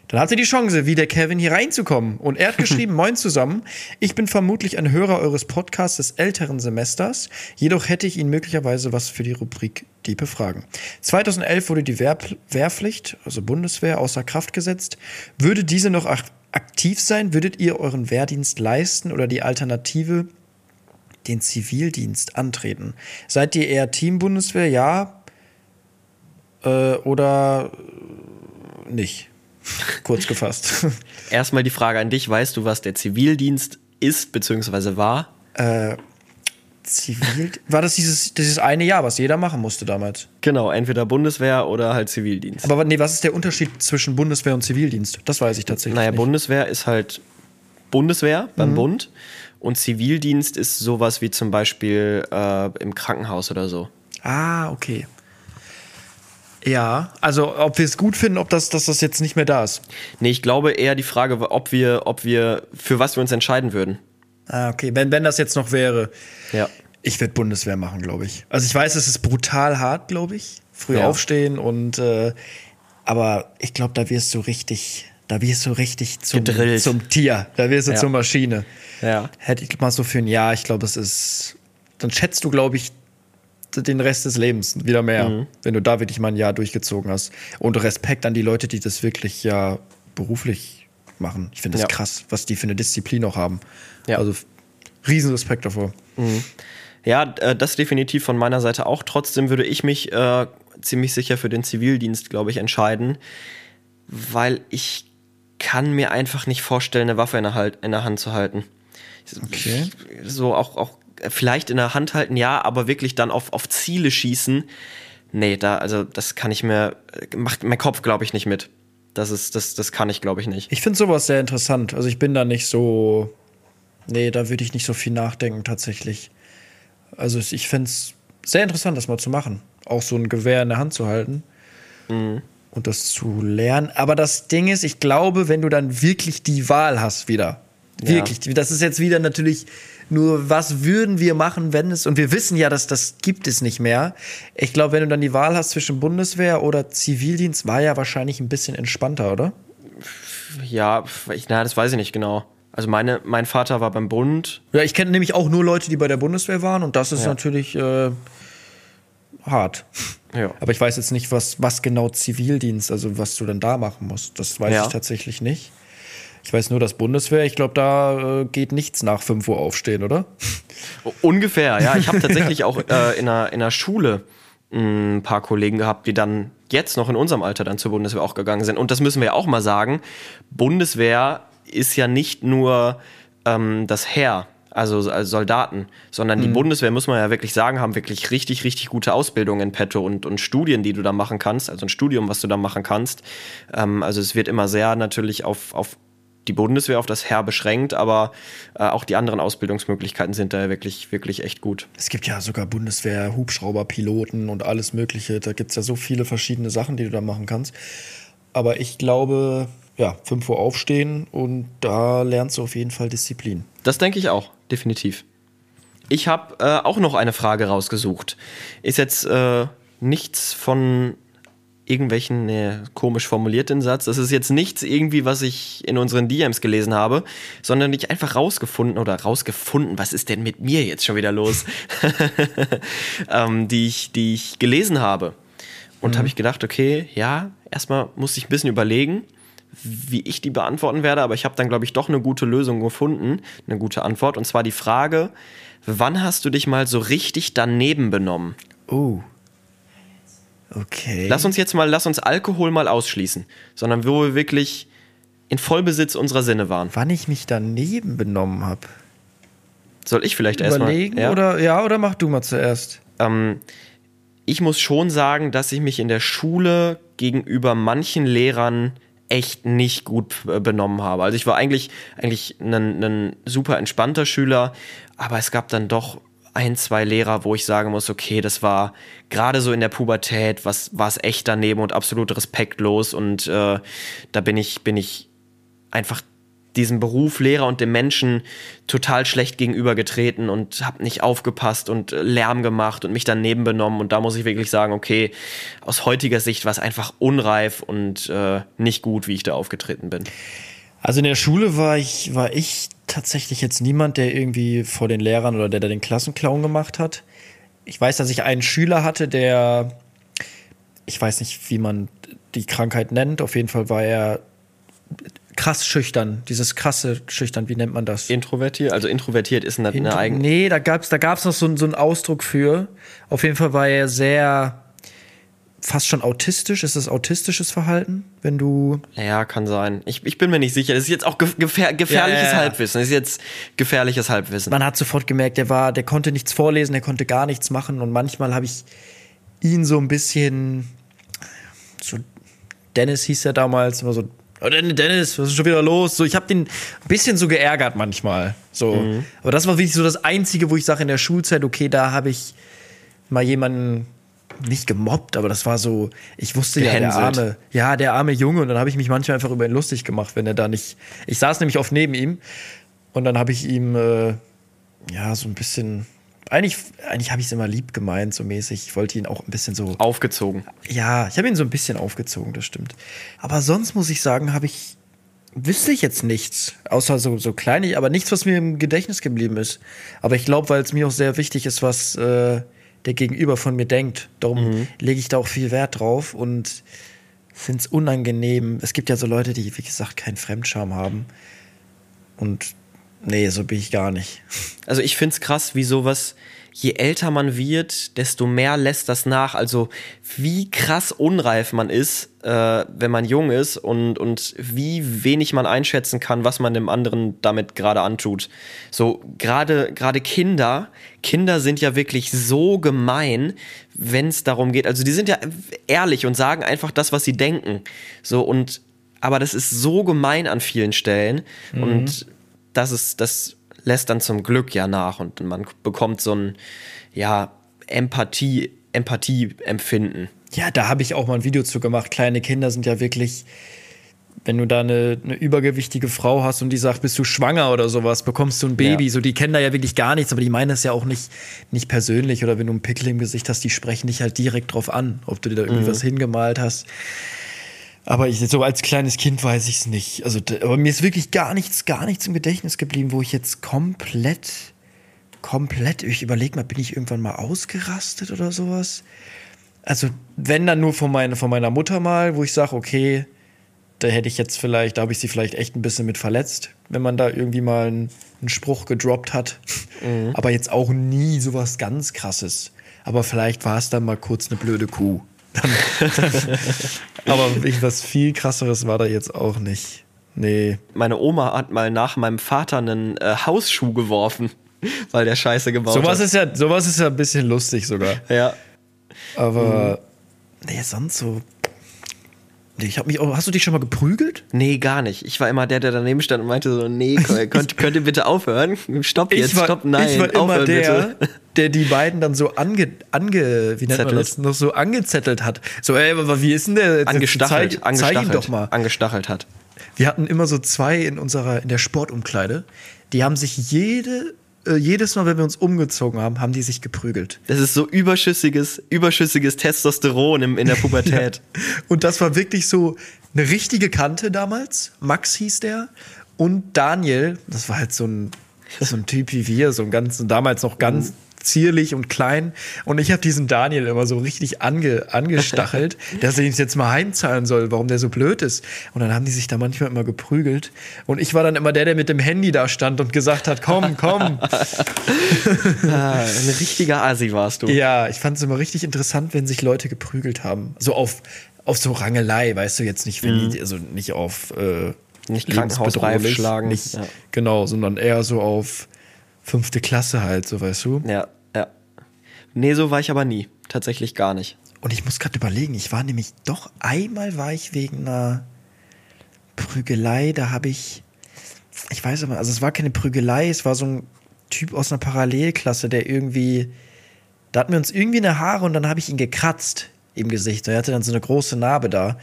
dann habt ihr die Chance, wie der Kevin hier reinzukommen. Und er hat geschrieben, moin zusammen, ich bin vermutlich ein Hörer eures Podcasts des älteren Semesters, jedoch hätte ich Ihnen möglicherweise was für die Rubrik Diepe Fragen. 2011 wurde die Wehr Wehrpflicht, also Bundeswehr, außer Kraft gesetzt. Würde diese noch ak aktiv sein? Würdet ihr euren Wehrdienst leisten oder die Alternative den Zivildienst antreten? Seid ihr eher Team Bundeswehr, ja? Äh, oder nicht? Kurz gefasst. Erstmal die Frage an dich: Weißt du, was der Zivildienst ist bzw. war? Zivil war das dieses, dieses eine Jahr, was jeder machen musste damals? Genau, entweder Bundeswehr oder halt Zivildienst. Aber nee, was ist der Unterschied zwischen Bundeswehr und Zivildienst? Das weiß ich tatsächlich naja, nicht. Bundeswehr ist halt Bundeswehr beim Bund und Zivildienst ist sowas wie zum Beispiel äh, im Krankenhaus oder so. Ah, okay. Ja, also ob wir es gut finden, ob das, dass das jetzt nicht mehr da ist. Nee, ich glaube eher die Frage, ob wir, ob wir, für was wir uns entscheiden würden. Ah, okay. Wenn, wenn das jetzt noch wäre. Ja. Ich würde Bundeswehr machen, glaube ich. Also ich weiß, es ist brutal hart, glaube ich. Früh Ja. aufstehen und äh, aber ich glaube, da wirst du richtig, da wirst du richtig zum, Gedrillt. zum Tier. Da wirst du Ja. zur Maschine. Ja. Hätte ich mal so für ein Jahr, ich glaube, es ist. Dann schätzt du, glaube ich, den Rest des Lebens wieder mehr, Mhm. wenn du da wirklich mal ein Jahr durchgezogen hast. Und Respekt an die Leute, die das wirklich ja beruflich machen. Ich finde das Ja. krass, was die für eine Disziplin auch haben. Ja. Also Riesenrespekt davor. Ja, äh, das definitiv von meiner Seite auch. Trotzdem würde ich mich äh, ziemlich sicher für den Zivildienst, glaube ich, entscheiden, weil ich kann mir einfach nicht vorstellen, eine Waffe in der, halt, in der Hand zu halten. Okay. So auch, auch vielleicht in der Hand halten, ja, aber wirklich dann auf, auf Ziele schießen. Nee, da, also das kann ich mir, macht mein Kopf, glaube ich, nicht mit. Das ist, das, das kann ich, glaube ich, nicht. Ich finde sowas sehr interessant. Also ich bin da nicht so. Nee, da würde ich nicht so viel nachdenken tatsächlich. Also ich fände es sehr interessant, das mal zu machen. Auch so ein Gewehr in der Hand zu halten und das zu lernen. Aber das Ding ist, ich glaube, wenn du dann wirklich die Wahl hast wieder. Ja. Wirklich. Das ist jetzt wieder natürlich nur, was würden wir machen, wenn es, und wir wissen ja, dass das gibt es nicht mehr. Ich glaube, wenn du dann die Wahl hast zwischen Bundeswehr oder Zivildienst, war ja wahrscheinlich ein bisschen entspannter, oder? Ja, ich, na, das weiß ich nicht genau. Also meine, mein Vater war beim Bund. Ja, ich kenne nämlich auch nur Leute, die bei der Bundeswehr waren und das ist Ja. natürlich äh, hart. Ja. Aber ich weiß jetzt nicht, was, was genau Zivildienst, also was du dann da machen musst. Das weiß Ja. ich tatsächlich nicht. Ich weiß nur, dass Bundeswehr, ich glaube, da äh, geht nichts nach 5 Uhr aufstehen, oder? Ungefähr, ja. Ich habe tatsächlich auch äh, in, einer, in einer Schule mh, ein paar Kollegen gehabt, die dann jetzt noch in unserem Alter dann zur Bundeswehr auch gegangen sind. Und das müssen wir ja auch mal sagen. Bundeswehr ist ja nicht nur ähm, das Heer, also, also Soldaten, sondern die Bundeswehr, muss man ja wirklich sagen, haben wirklich richtig, richtig gute Ausbildung in petto und, und Studien, die du da machen kannst, also ein Studium, was du da machen kannst. Ähm, also es wird immer sehr natürlich auf, auf die Bundeswehr, auf das Heer beschränkt, aber äh, auch die anderen Ausbildungsmöglichkeiten sind da wirklich, wirklich echt gut. Es gibt ja sogar Bundeswehr, Hubschrauberpiloten und alles Mögliche. Da gibt es ja so viele verschiedene Sachen, die du da machen kannst. Aber ich glaube, ja, 5 Uhr aufstehen und da lernst du auf jeden Fall Disziplin. Das denke ich auch, definitiv. Ich habe äh, auch noch eine Frage rausgesucht. Ist jetzt äh, nichts von irgendwelchen ne, komisch formulierten Satz. Das ist jetzt nichts irgendwie, was ich in unseren DMs gelesen habe, sondern ich einfach rausgefunden oder rausgefunden, was ist denn mit mir jetzt schon wieder los, ähm, die, ich, die ich gelesen habe. Und habe ich gedacht, okay, ja, erstmal muss ich ein bisschen überlegen, wie ich die beantworten werde, aber ich habe dann, glaube ich, doch eine gute Lösung gefunden, eine gute Antwort. Und zwar die Frage, wann hast du dich mal so richtig daneben benommen? Oh. Okay. Lass uns jetzt mal, lass uns Alkohol mal ausschließen, sondern wo wir wirklich in Vollbesitz unserer Sinne waren. Wann ich mich daneben benommen habe. Soll ich vielleicht erstmal? überlegen? Oder, ja, oder mach du mal zuerst. Ähm, ich muss schon sagen, dass ich mich in der Schule gegenüber manchen Lehrern echt nicht gut äh, benommen habe. Also ich war eigentlich, eigentlich ein, ein super entspannter Schüler, aber es gab dann doch ein, zwei Lehrer, wo ich sagen muss, okay, das war gerade so in der Pubertät, was war es echt daneben und absolut respektlos und äh, da bin ich, bin ich einfach diesem Beruf Lehrer und dem Menschen total schlecht gegenübergetreten und habe nicht aufgepasst und Lärm gemacht und mich daneben benommen. Und da muss ich wirklich sagen, okay, aus heutiger Sicht war es einfach unreif und äh, nicht gut, wie ich da aufgetreten bin. Also in der Schule war ich, war ich tatsächlich jetzt niemand, der irgendwie vor den Lehrern oder der da den Klassenclown gemacht hat. Ich weiß, dass ich einen Schüler hatte, der, ich weiß nicht, wie man die Krankheit nennt. Auf jeden Fall war er krass schüchtern, dieses krasse schüchtern, wie nennt man das? Introvertiert, also introvertiert ist eine, eine eigene. Nee, da gab's da gab's noch so, so einen Ausdruck für. Auf jeden Fall war er sehr fast schon autistisch. Ist das autistisches Verhalten, wenn du. Ja, kann sein. Ich, ich bin mir nicht sicher. Das ist jetzt auch gefähr gefährliches ja, ja, ja. Halbwissen. Das ist jetzt gefährliches Halbwissen. Man hat sofort gemerkt, der war, der konnte nichts vorlesen, der konnte gar nichts machen. Und manchmal habe ich ihn so ein bisschen. So, Dennis hieß er damals, immer so Oh, Dennis, was ist schon wieder los? So, ich habe den ein bisschen so geärgert manchmal. So. Mhm. Aber das war wirklich so das Einzige, wo ich sage in der Schulzeit, okay, da habe ich mal jemanden nicht gemobbt, aber das war so, ich wusste Gehänselt. ja, der arme, ja, der arme Junge und dann habe ich mich manchmal einfach über ihn lustig gemacht, wenn er da nicht, ich saß nämlich oft neben ihm und dann habe ich ihm, äh, ja, so ein bisschen eigentlich, eigentlich habe ich es immer lieb gemeint, so mäßig. Ich wollte ihn auch ein bisschen so. Aufgezogen. Ja, ich habe ihn so ein bisschen aufgezogen, das stimmt. Aber sonst muss ich sagen, habe ich. Wüsste ich jetzt nichts, außer so, so kleine, aber nichts, was mir im Gedächtnis geblieben ist. Aber ich glaube, weil es mir auch sehr wichtig ist, was äh, der Gegenüber von mir denkt. Darum mhm. lege ich da auch viel Wert drauf und finde es unangenehm. Es gibt ja so Leute, die, wie gesagt, keinen Fremdscham haben. Und Nee, so bin ich gar nicht. Also ich finde es krass, wie sowas, je älter man wird, desto mehr lässt das nach. Also wie krass unreif man ist, äh, wenn man jung ist und, und wie wenig man einschätzen kann, was man dem anderen damit gerade antut. So gerade gerade Kinder, Kinder sind ja wirklich so gemein, wenn es darum geht. Also die sind ja ehrlich und sagen einfach das, was sie denken. So und aber das ist so gemein an vielen Stellen mhm. und das ist, das lässt dann zum Glück ja nach und man bekommt so ein, ja, Empathie, Empathie-Empfinden. Ja, da habe ich auch mal ein Video zu gemacht. Kleine Kinder sind ja wirklich, wenn du da eine, eine, übergewichtige Frau hast und die sagt, bist du schwanger oder sowas, bekommst du ein Baby. Ja. So, die kennen da ja wirklich gar nichts, aber die meinen das ja auch nicht, nicht persönlich. Oder wenn du einen Pickel im Gesicht hast, die sprechen dich halt direkt drauf an, ob du dir da irgendwie mhm. was hingemalt hast. Aber ich, so als kleines Kind weiß ich es nicht. Also, aber mir ist wirklich gar nichts, gar nichts im Gedächtnis geblieben, wo ich jetzt komplett, komplett, ich überlege mal, bin ich irgendwann mal ausgerastet oder sowas? Also, wenn dann nur von, meine, von meiner Mutter mal, wo ich sage, okay, da hätte ich jetzt vielleicht, da habe ich sie vielleicht echt ein bisschen mit verletzt, wenn man da irgendwie mal einen, einen Spruch gedroppt hat. Mhm. Aber jetzt auch nie sowas ganz krasses. Aber vielleicht war es dann mal kurz eine blöde Kuh. aber was viel krasseres war da jetzt auch nicht. Nee. Meine Oma hat mal nach meinem Vater einen äh, Hausschuh geworfen, weil der Scheiße gebaut sowas hat. Ist ja, sowas ist ja ein bisschen lustig sogar. Ja. Aber mhm. nee, sonst so ich habe mich auch, hast du dich schon mal geprügelt? Nee, gar nicht. Ich war immer der, der daneben stand und meinte so, nee, könnt, könnt ihr bitte aufhören? Stopp jetzt, war, stopp, nein. Ich war immer der, bitte. Der die beiden dann so ange, ange wie nennt man das, noch so angezettelt hat. So, ey, aber wie ist denn der? Angestachelt, zeig, angestachelt, zeig ihn doch mal. Angestachelt hat. Wir hatten immer so zwei in unserer, in der Sportumkleide. Die haben sich jede äh, jedes Mal, wenn wir uns umgezogen haben, haben die sich geprügelt. Das ist so überschüssiges, überschüssiges Testosteron im, in der Pubertät. ja. Und das war wirklich so eine richtige Kante damals. Max hieß der. Und Daniel, das war halt so ein, so ein Typ wie wir, so ein ganz, damals noch ganz zierlich und klein. Und ich habe diesen Daniel immer so richtig ange, angestachelt, dass er ihn jetzt mal heimzahlen soll, warum der so blöd ist. Und dann haben die sich da manchmal immer geprügelt. Und ich war dann immer der, der mit dem Handy da stand und gesagt hat, komm, komm. ah, ein richtiger Asi warst du. Ja, ich fand es immer richtig interessant, wenn sich Leute geprügelt haben. So auf, auf so Rangelei, weißt du, jetzt nicht, wenn mhm. die, also nicht auf äh, nicht krankenhausreif schlagen. Nicht, ja. Genau, sondern eher so auf fünfte Klasse halt, so weißt du. Ja, ja. Nee, so war ich aber nie. Tatsächlich gar nicht. Und ich muss gerade überlegen, ich war nämlich doch einmal war ich wegen einer Prügelei, da habe ich, ich weiß aber, also es war keine Prügelei, es war so ein Typ aus einer Parallelklasse, der irgendwie, da hatten wir uns irgendwie eine Haare und dann habe ich ihn gekratzt im Gesicht. Und er hatte dann so eine große Narbe da.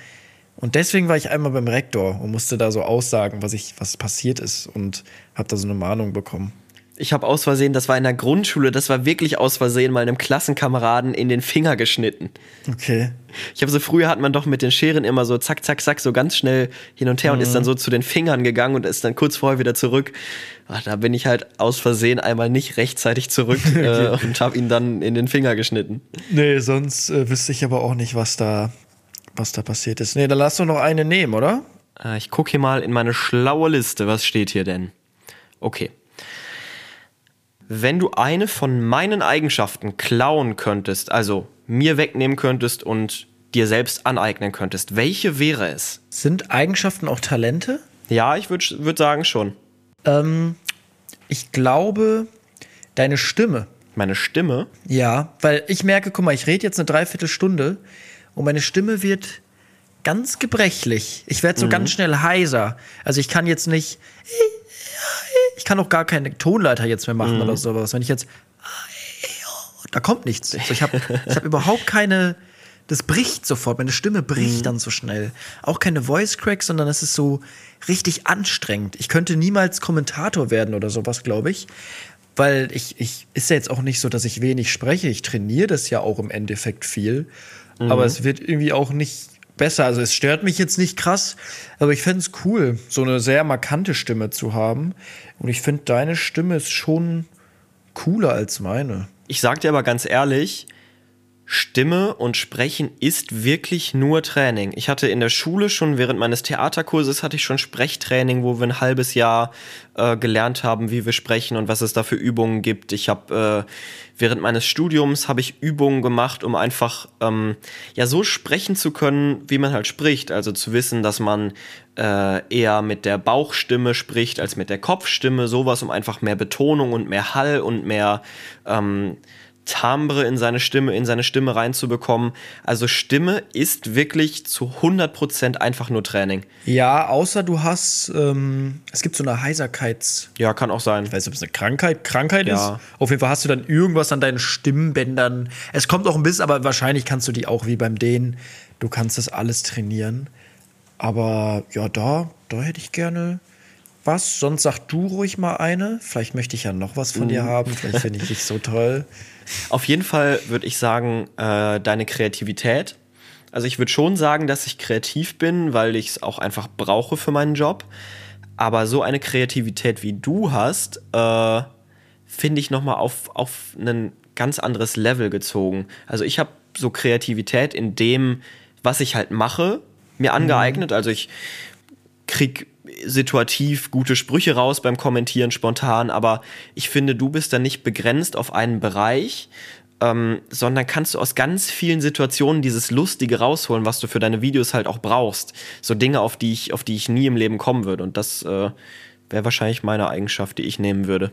Und deswegen war ich einmal beim Rektor und musste da so aussagen, was ich, was passiert ist und habe da so eine Mahnung bekommen. Ich habe aus Versehen, das war in der Grundschule, das war wirklich aus Versehen mal einem Klassenkameraden in den Finger geschnitten. Okay. Ich habe so früher hat man doch mit den Scheren immer so zack, zack, zack, so ganz schnell hin und her und ist dann so zu den Fingern gegangen und ist dann kurz vorher wieder zurück. Ach, da bin ich halt aus Versehen einmal nicht rechtzeitig zurück äh, und habe ihn dann in den Finger geschnitten. Nee, sonst äh, wüsste ich aber auch nicht, was da, was da passiert ist. Nee, dann lass doch noch eine nehmen, oder? Äh, ich gucke hier mal in meine schlaue Liste. Was steht hier denn? Okay. Wenn du eine von meinen Eigenschaften klauen könntest, also mir wegnehmen könntest und dir selbst aneignen könntest, welche wäre es? Sind Eigenschaften auch Talente? Ja, ich würde würd sagen schon. Ähm, ich glaube, deine Stimme. Meine Stimme? Ja, weil ich merke, guck mal, ich rede jetzt eine Dreiviertelstunde und meine Stimme wird ganz gebrechlich. Ich werde so ganz schnell heiser. Also ich kann jetzt nicht. Ich kann auch gar keine Tonleiter jetzt mehr machen oder sowas. Wenn ich jetzt. Da kommt nichts. Also ich habe ich hab überhaupt keine. Das bricht sofort. Meine Stimme bricht dann so schnell. Auch keine Voice Crack, sondern es ist so richtig anstrengend. Ich könnte niemals Kommentator werden oder sowas, glaube ich. Weil ich, ich, ist ja jetzt auch nicht so, dass ich wenig spreche. Ich trainiere das ja auch im Endeffekt viel. Aber es wird irgendwie auch nicht besser. Also es stört mich jetzt nicht krass, aber ich fände es cool, so eine sehr markante Stimme zu haben. Und ich finde, deine Stimme ist schon cooler als meine. Ich sag dir aber ganz ehrlich, Stimme und Sprechen ist wirklich nur Training. Ich hatte in der Schule schon während meines Theaterkurses hatte ich schon Sprechtraining, wo wir ein halbes Jahr äh, gelernt haben, wie wir sprechen und was es da für Übungen gibt. Ich habe äh, während meines Studiums habe ich Übungen gemacht, um einfach ähm, ja so sprechen zu können, wie man halt spricht. Also zu wissen, dass man äh, eher mit der Bauchstimme spricht als mit der Kopfstimme. Sowas, um einfach mehr Betonung und mehr Hall und mehr ähm, Timbre in seine Stimme, in seine Stimme reinzubekommen. Also Stimme ist wirklich zu 100% einfach nur Training. Ja, außer du hast, ähm, es gibt so eine Heiserkeits, Ja, kann auch sein. ich weiß nicht, ob es eine Krankheit, Krankheit Ja. ist. Auf jeden Fall hast du dann irgendwas an deinen Stimmbändern. Es kommt auch ein bisschen, aber wahrscheinlich kannst du die auch wie beim Dehnen. Du kannst das alles trainieren. Aber ja, da, da hätte ich gerne was. Sonst sag du ruhig mal eine. Vielleicht möchte ich ja noch was von dir haben. Vielleicht finde ich dich so toll. Auf jeden Fall würde ich sagen, äh, deine Kreativität. Also ich würde schon sagen, dass ich kreativ bin, weil ich es auch einfach brauche für meinen Job. Aber so eine Kreativität wie du hast, äh, finde ich nochmal auf, auf ein ganz anderes Level gezogen. Also ich habe so Kreativität in dem, was ich halt mache, mir angeeignet. Also ich krieg situativ gute Sprüche raus beim Kommentieren spontan, aber ich finde, du bist da nicht begrenzt auf einen Bereich, ähm, sondern kannst du aus ganz vielen Situationen dieses Lustige rausholen, was du für deine Videos halt auch brauchst. So Dinge, auf die ich, auf die ich nie im Leben kommen würde. Und das äh, wäre wahrscheinlich meine Eigenschaft, die ich nehmen würde.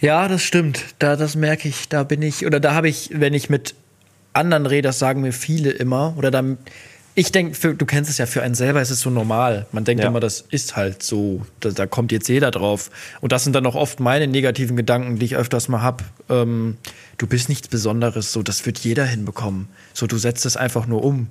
Ja, das stimmt. Da, das merke ich. Da bin ich, oder da habe ich, wenn ich mit anderen rede, das sagen mir viele immer, oder dann, ich denke, du kennst es ja, für einen selber ist es so normal. Man denkt Ja. immer, das ist halt so, da, da kommt jetzt jeder drauf. Und das sind dann auch oft meine negativen Gedanken, die ich öfters mal habe. Ähm, du bist nichts Besonderes, so, das wird jeder hinbekommen. So, du setzt es einfach nur um.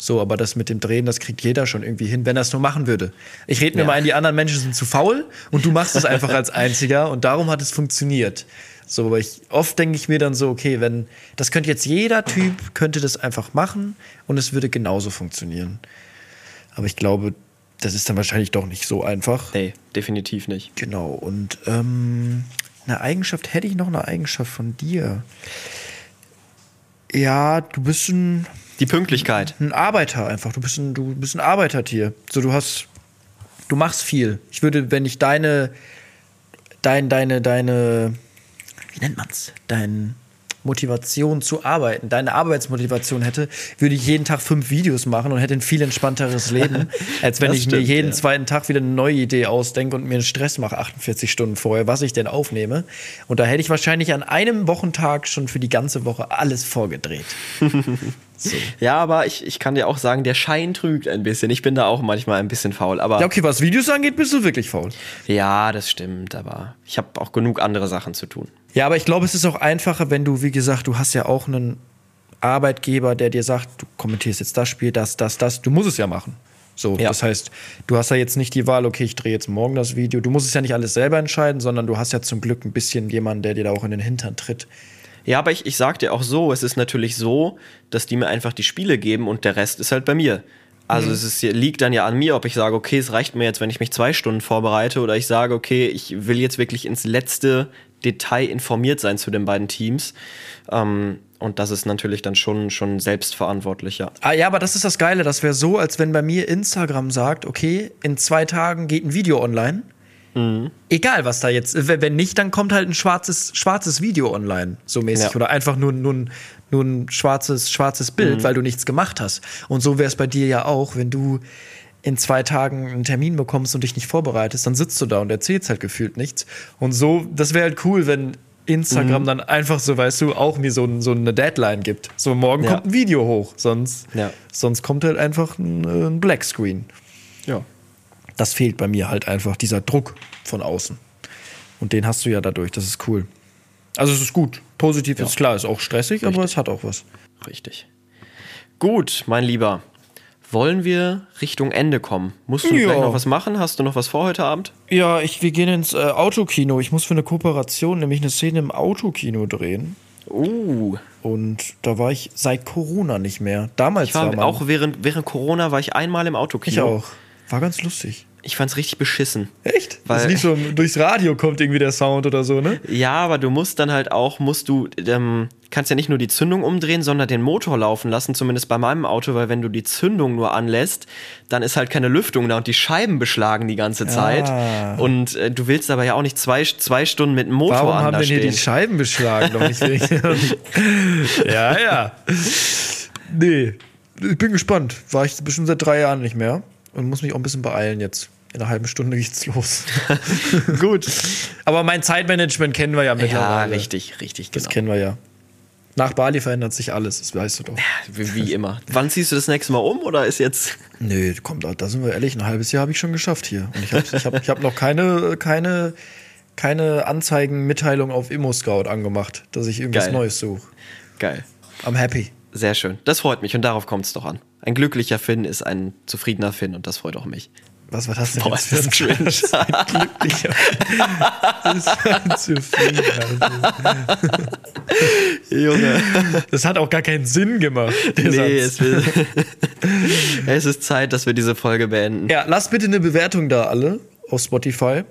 So, aber das mit dem Drehen, das kriegt jeder schon irgendwie hin, wenn er es nur machen würde. Ich rede mir Ja. mal ein, die anderen Menschen sind zu faul und du machst es einfach als einziger und darum hat es funktioniert. So, aber ich, oft denke ich mir dann so, okay, wenn, das könnte jetzt jeder Typ, könnte das einfach machen und es würde genauso funktionieren. Aber ich glaube, das ist dann wahrscheinlich doch nicht so einfach. Nee, definitiv nicht. Genau, und ähm, eine Eigenschaft, hätte ich noch eine Eigenschaft von dir? Ja, du bist ein, Die Pünktlichkeit. ein Arbeiter einfach. Du bist ein, du bist ein Arbeitertier. So, du hast, du machst viel. Ich würde, wenn ich deine, dein, deine, deine, wie nennt man's? Dein Motivation zu arbeiten, deine Arbeitsmotivation hätte, würde ich jeden Tag fünf Videos machen und hätte ein viel entspannteres Leben, als wenn Das ich stimmt, mir jeden ja. zweiten Tag wieder eine neue Idee ausdenke und mir einen Stress mache, 48 Stunden vorher, was ich denn aufnehme. Und da hätte ich wahrscheinlich an einem Wochentag schon für die ganze Woche alles vorgedreht. Ja, aber ich, ich kann dir auch sagen, der Schein trügt ein bisschen. Ich bin da auch manchmal ein bisschen faul. Aber Ja, okay, was Videos angeht, bist du wirklich faul. ja, das stimmt. Aber ich habe auch genug andere Sachen zu tun. Ja, aber ich glaube, es ist auch einfacher, wenn du, wie gesagt, du hast ja auch einen Arbeitgeber, der dir sagt, du kommentierst jetzt das Spiel, das, das, das. Du musst es ja machen. So, Ja. das heißt, du hast ja jetzt nicht die Wahl, okay, ich drehe jetzt morgen das Video. Du musst es ja nicht alles selber entscheiden, sondern du hast ja zum Glück ein bisschen jemanden, der dir da auch in den Hintern tritt. Ja, aber ich, ich sag dir auch so, es ist natürlich so, dass die mir einfach die Spiele geben und der Rest ist halt bei mir. Also es ist, liegt dann ja an mir, ob ich sage, okay, es reicht mir jetzt, wenn ich mich zwei Stunden vorbereite oder ich sage, okay, ich will jetzt wirklich ins letzte Detail informiert sein zu den beiden Teams. Ähm, und das ist natürlich dann schon, schon selbstverantwortlich, ja. Ah, ja, aber das ist das Geile. Das wäre so, als wenn bei mir Instagram sagt, okay, in zwei Tagen geht ein Video online. Egal, was da jetzt. Wenn nicht, dann kommt halt ein schwarzes, schwarzes Video online, so mäßig. Ja. Oder einfach nur, nur, ein- nur ein schwarzes, schwarzes Bild, weil du nichts gemacht hast. Und so wäre es bei dir ja auch, wenn du in zwei Tagen einen Termin bekommst und dich nicht vorbereitest, dann sitzt du da und erzählst halt gefühlt nichts. Und so, das wäre halt cool, wenn Instagram dann einfach so, weißt du, auch mir so, so eine Deadline gibt. So, morgen Ja. kommt ein Video hoch, sonst, Ja. sonst kommt halt einfach ein, äh, ein Blackscreen. Ja. Das fehlt bei mir halt einfach, dieser Druck von außen. Und den hast du ja dadurch, das ist cool. Also es ist gut. Positiv ist klar, ist auch stressig, aber es hat auch was. Richtig. Gut, mein Lieber. Wollen wir Richtung Ende kommen? Musst du Ja. noch was machen? Hast du noch was vor heute Abend? Ja, ich, wir gehen ins äh, Autokino. Ich muss für eine Kooperation nämlich eine Szene im Autokino drehen. Uh, Und da war ich seit Corona nicht mehr. Damals ich war man- auch während, während Corona war ich einmal im Autokino. Ich auch. War ganz lustig. Ich fand's richtig beschissen. Echt? Weil- das lief so durchs Radio kommt irgendwie der Sound oder so, ne? Ja, aber du musst dann halt auch, musst du, ähm, kannst ja nicht nur die Zündung umdrehen, sondern den Motor laufen lassen, zumindest bei meinem Auto, weil wenn du die Zündung nur anlässt, dann ist halt keine Lüftung da und die Scheiben beschlagen die ganze Zeit. Und äh, du willst aber ja auch nicht zwei, zwei Stunden mit dem Motor Warum haben denn hier stehen. die Scheiben beschlagen? Doch nicht ja, ja. Nee, ich bin gespannt. War ich bestimmt seit drei Jahren nicht mehr und muss mich auch ein bisschen beeilen jetzt. In einer halben Stunde geht's los. Gut. Aber mein Zeitmanagement kennen wir ja ja, mittlerweile. richtig, richtig, Das genau. kennen wir ja. Nach Bali verändert sich alles, das weißt du doch. Wie, wie immer. Wann ziehst du das nächste Mal um oder ist jetzt. Nö, komm, da, da sind wir ehrlich, ein halbes Jahr habe ich schon geschafft hier. Und ich habe ich hab, ich hab noch keine, keine, keine Anzeigenmitteilung auf ImmoScout angemacht, dass ich irgendwas Geil. Neues suche. Geil. I'm happy. Sehr schön. Das freut mich und darauf kommt es doch an. Ein glücklicher Finn ist ein zufriedener Finn und das freut auch mich. Was war das denn Boah, jetzt für ist ein cringe. Ein glücklicher. Das ist zu viel. Also. Junge. Das hat auch gar keinen Sinn gemacht. Nee, es, will, es ist Zeit, dass wir diese Folge beenden. Ja, lasst bitte eine Bewertung da alle auf Spotify,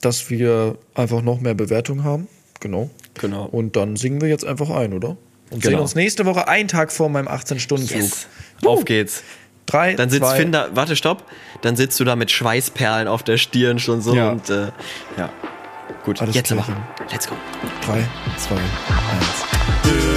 dass wir einfach noch mehr Bewertung haben. Genau. Genau. Und dann singen wir jetzt einfach ein, oder? Und Genau. sehen uns nächste Woche einen Tag vor meinem 18-Stunden-Flug. Yes. Auf geht's. Drei, Dann sitzt zwei, Finn da, warte, stopp. Dann sitzt du da mit Schweißperlen auf der Stirn schon so Ja. und äh, ja. Gut, Alles jetzt aber. klärchen. Let's go. drei, zwei, eins.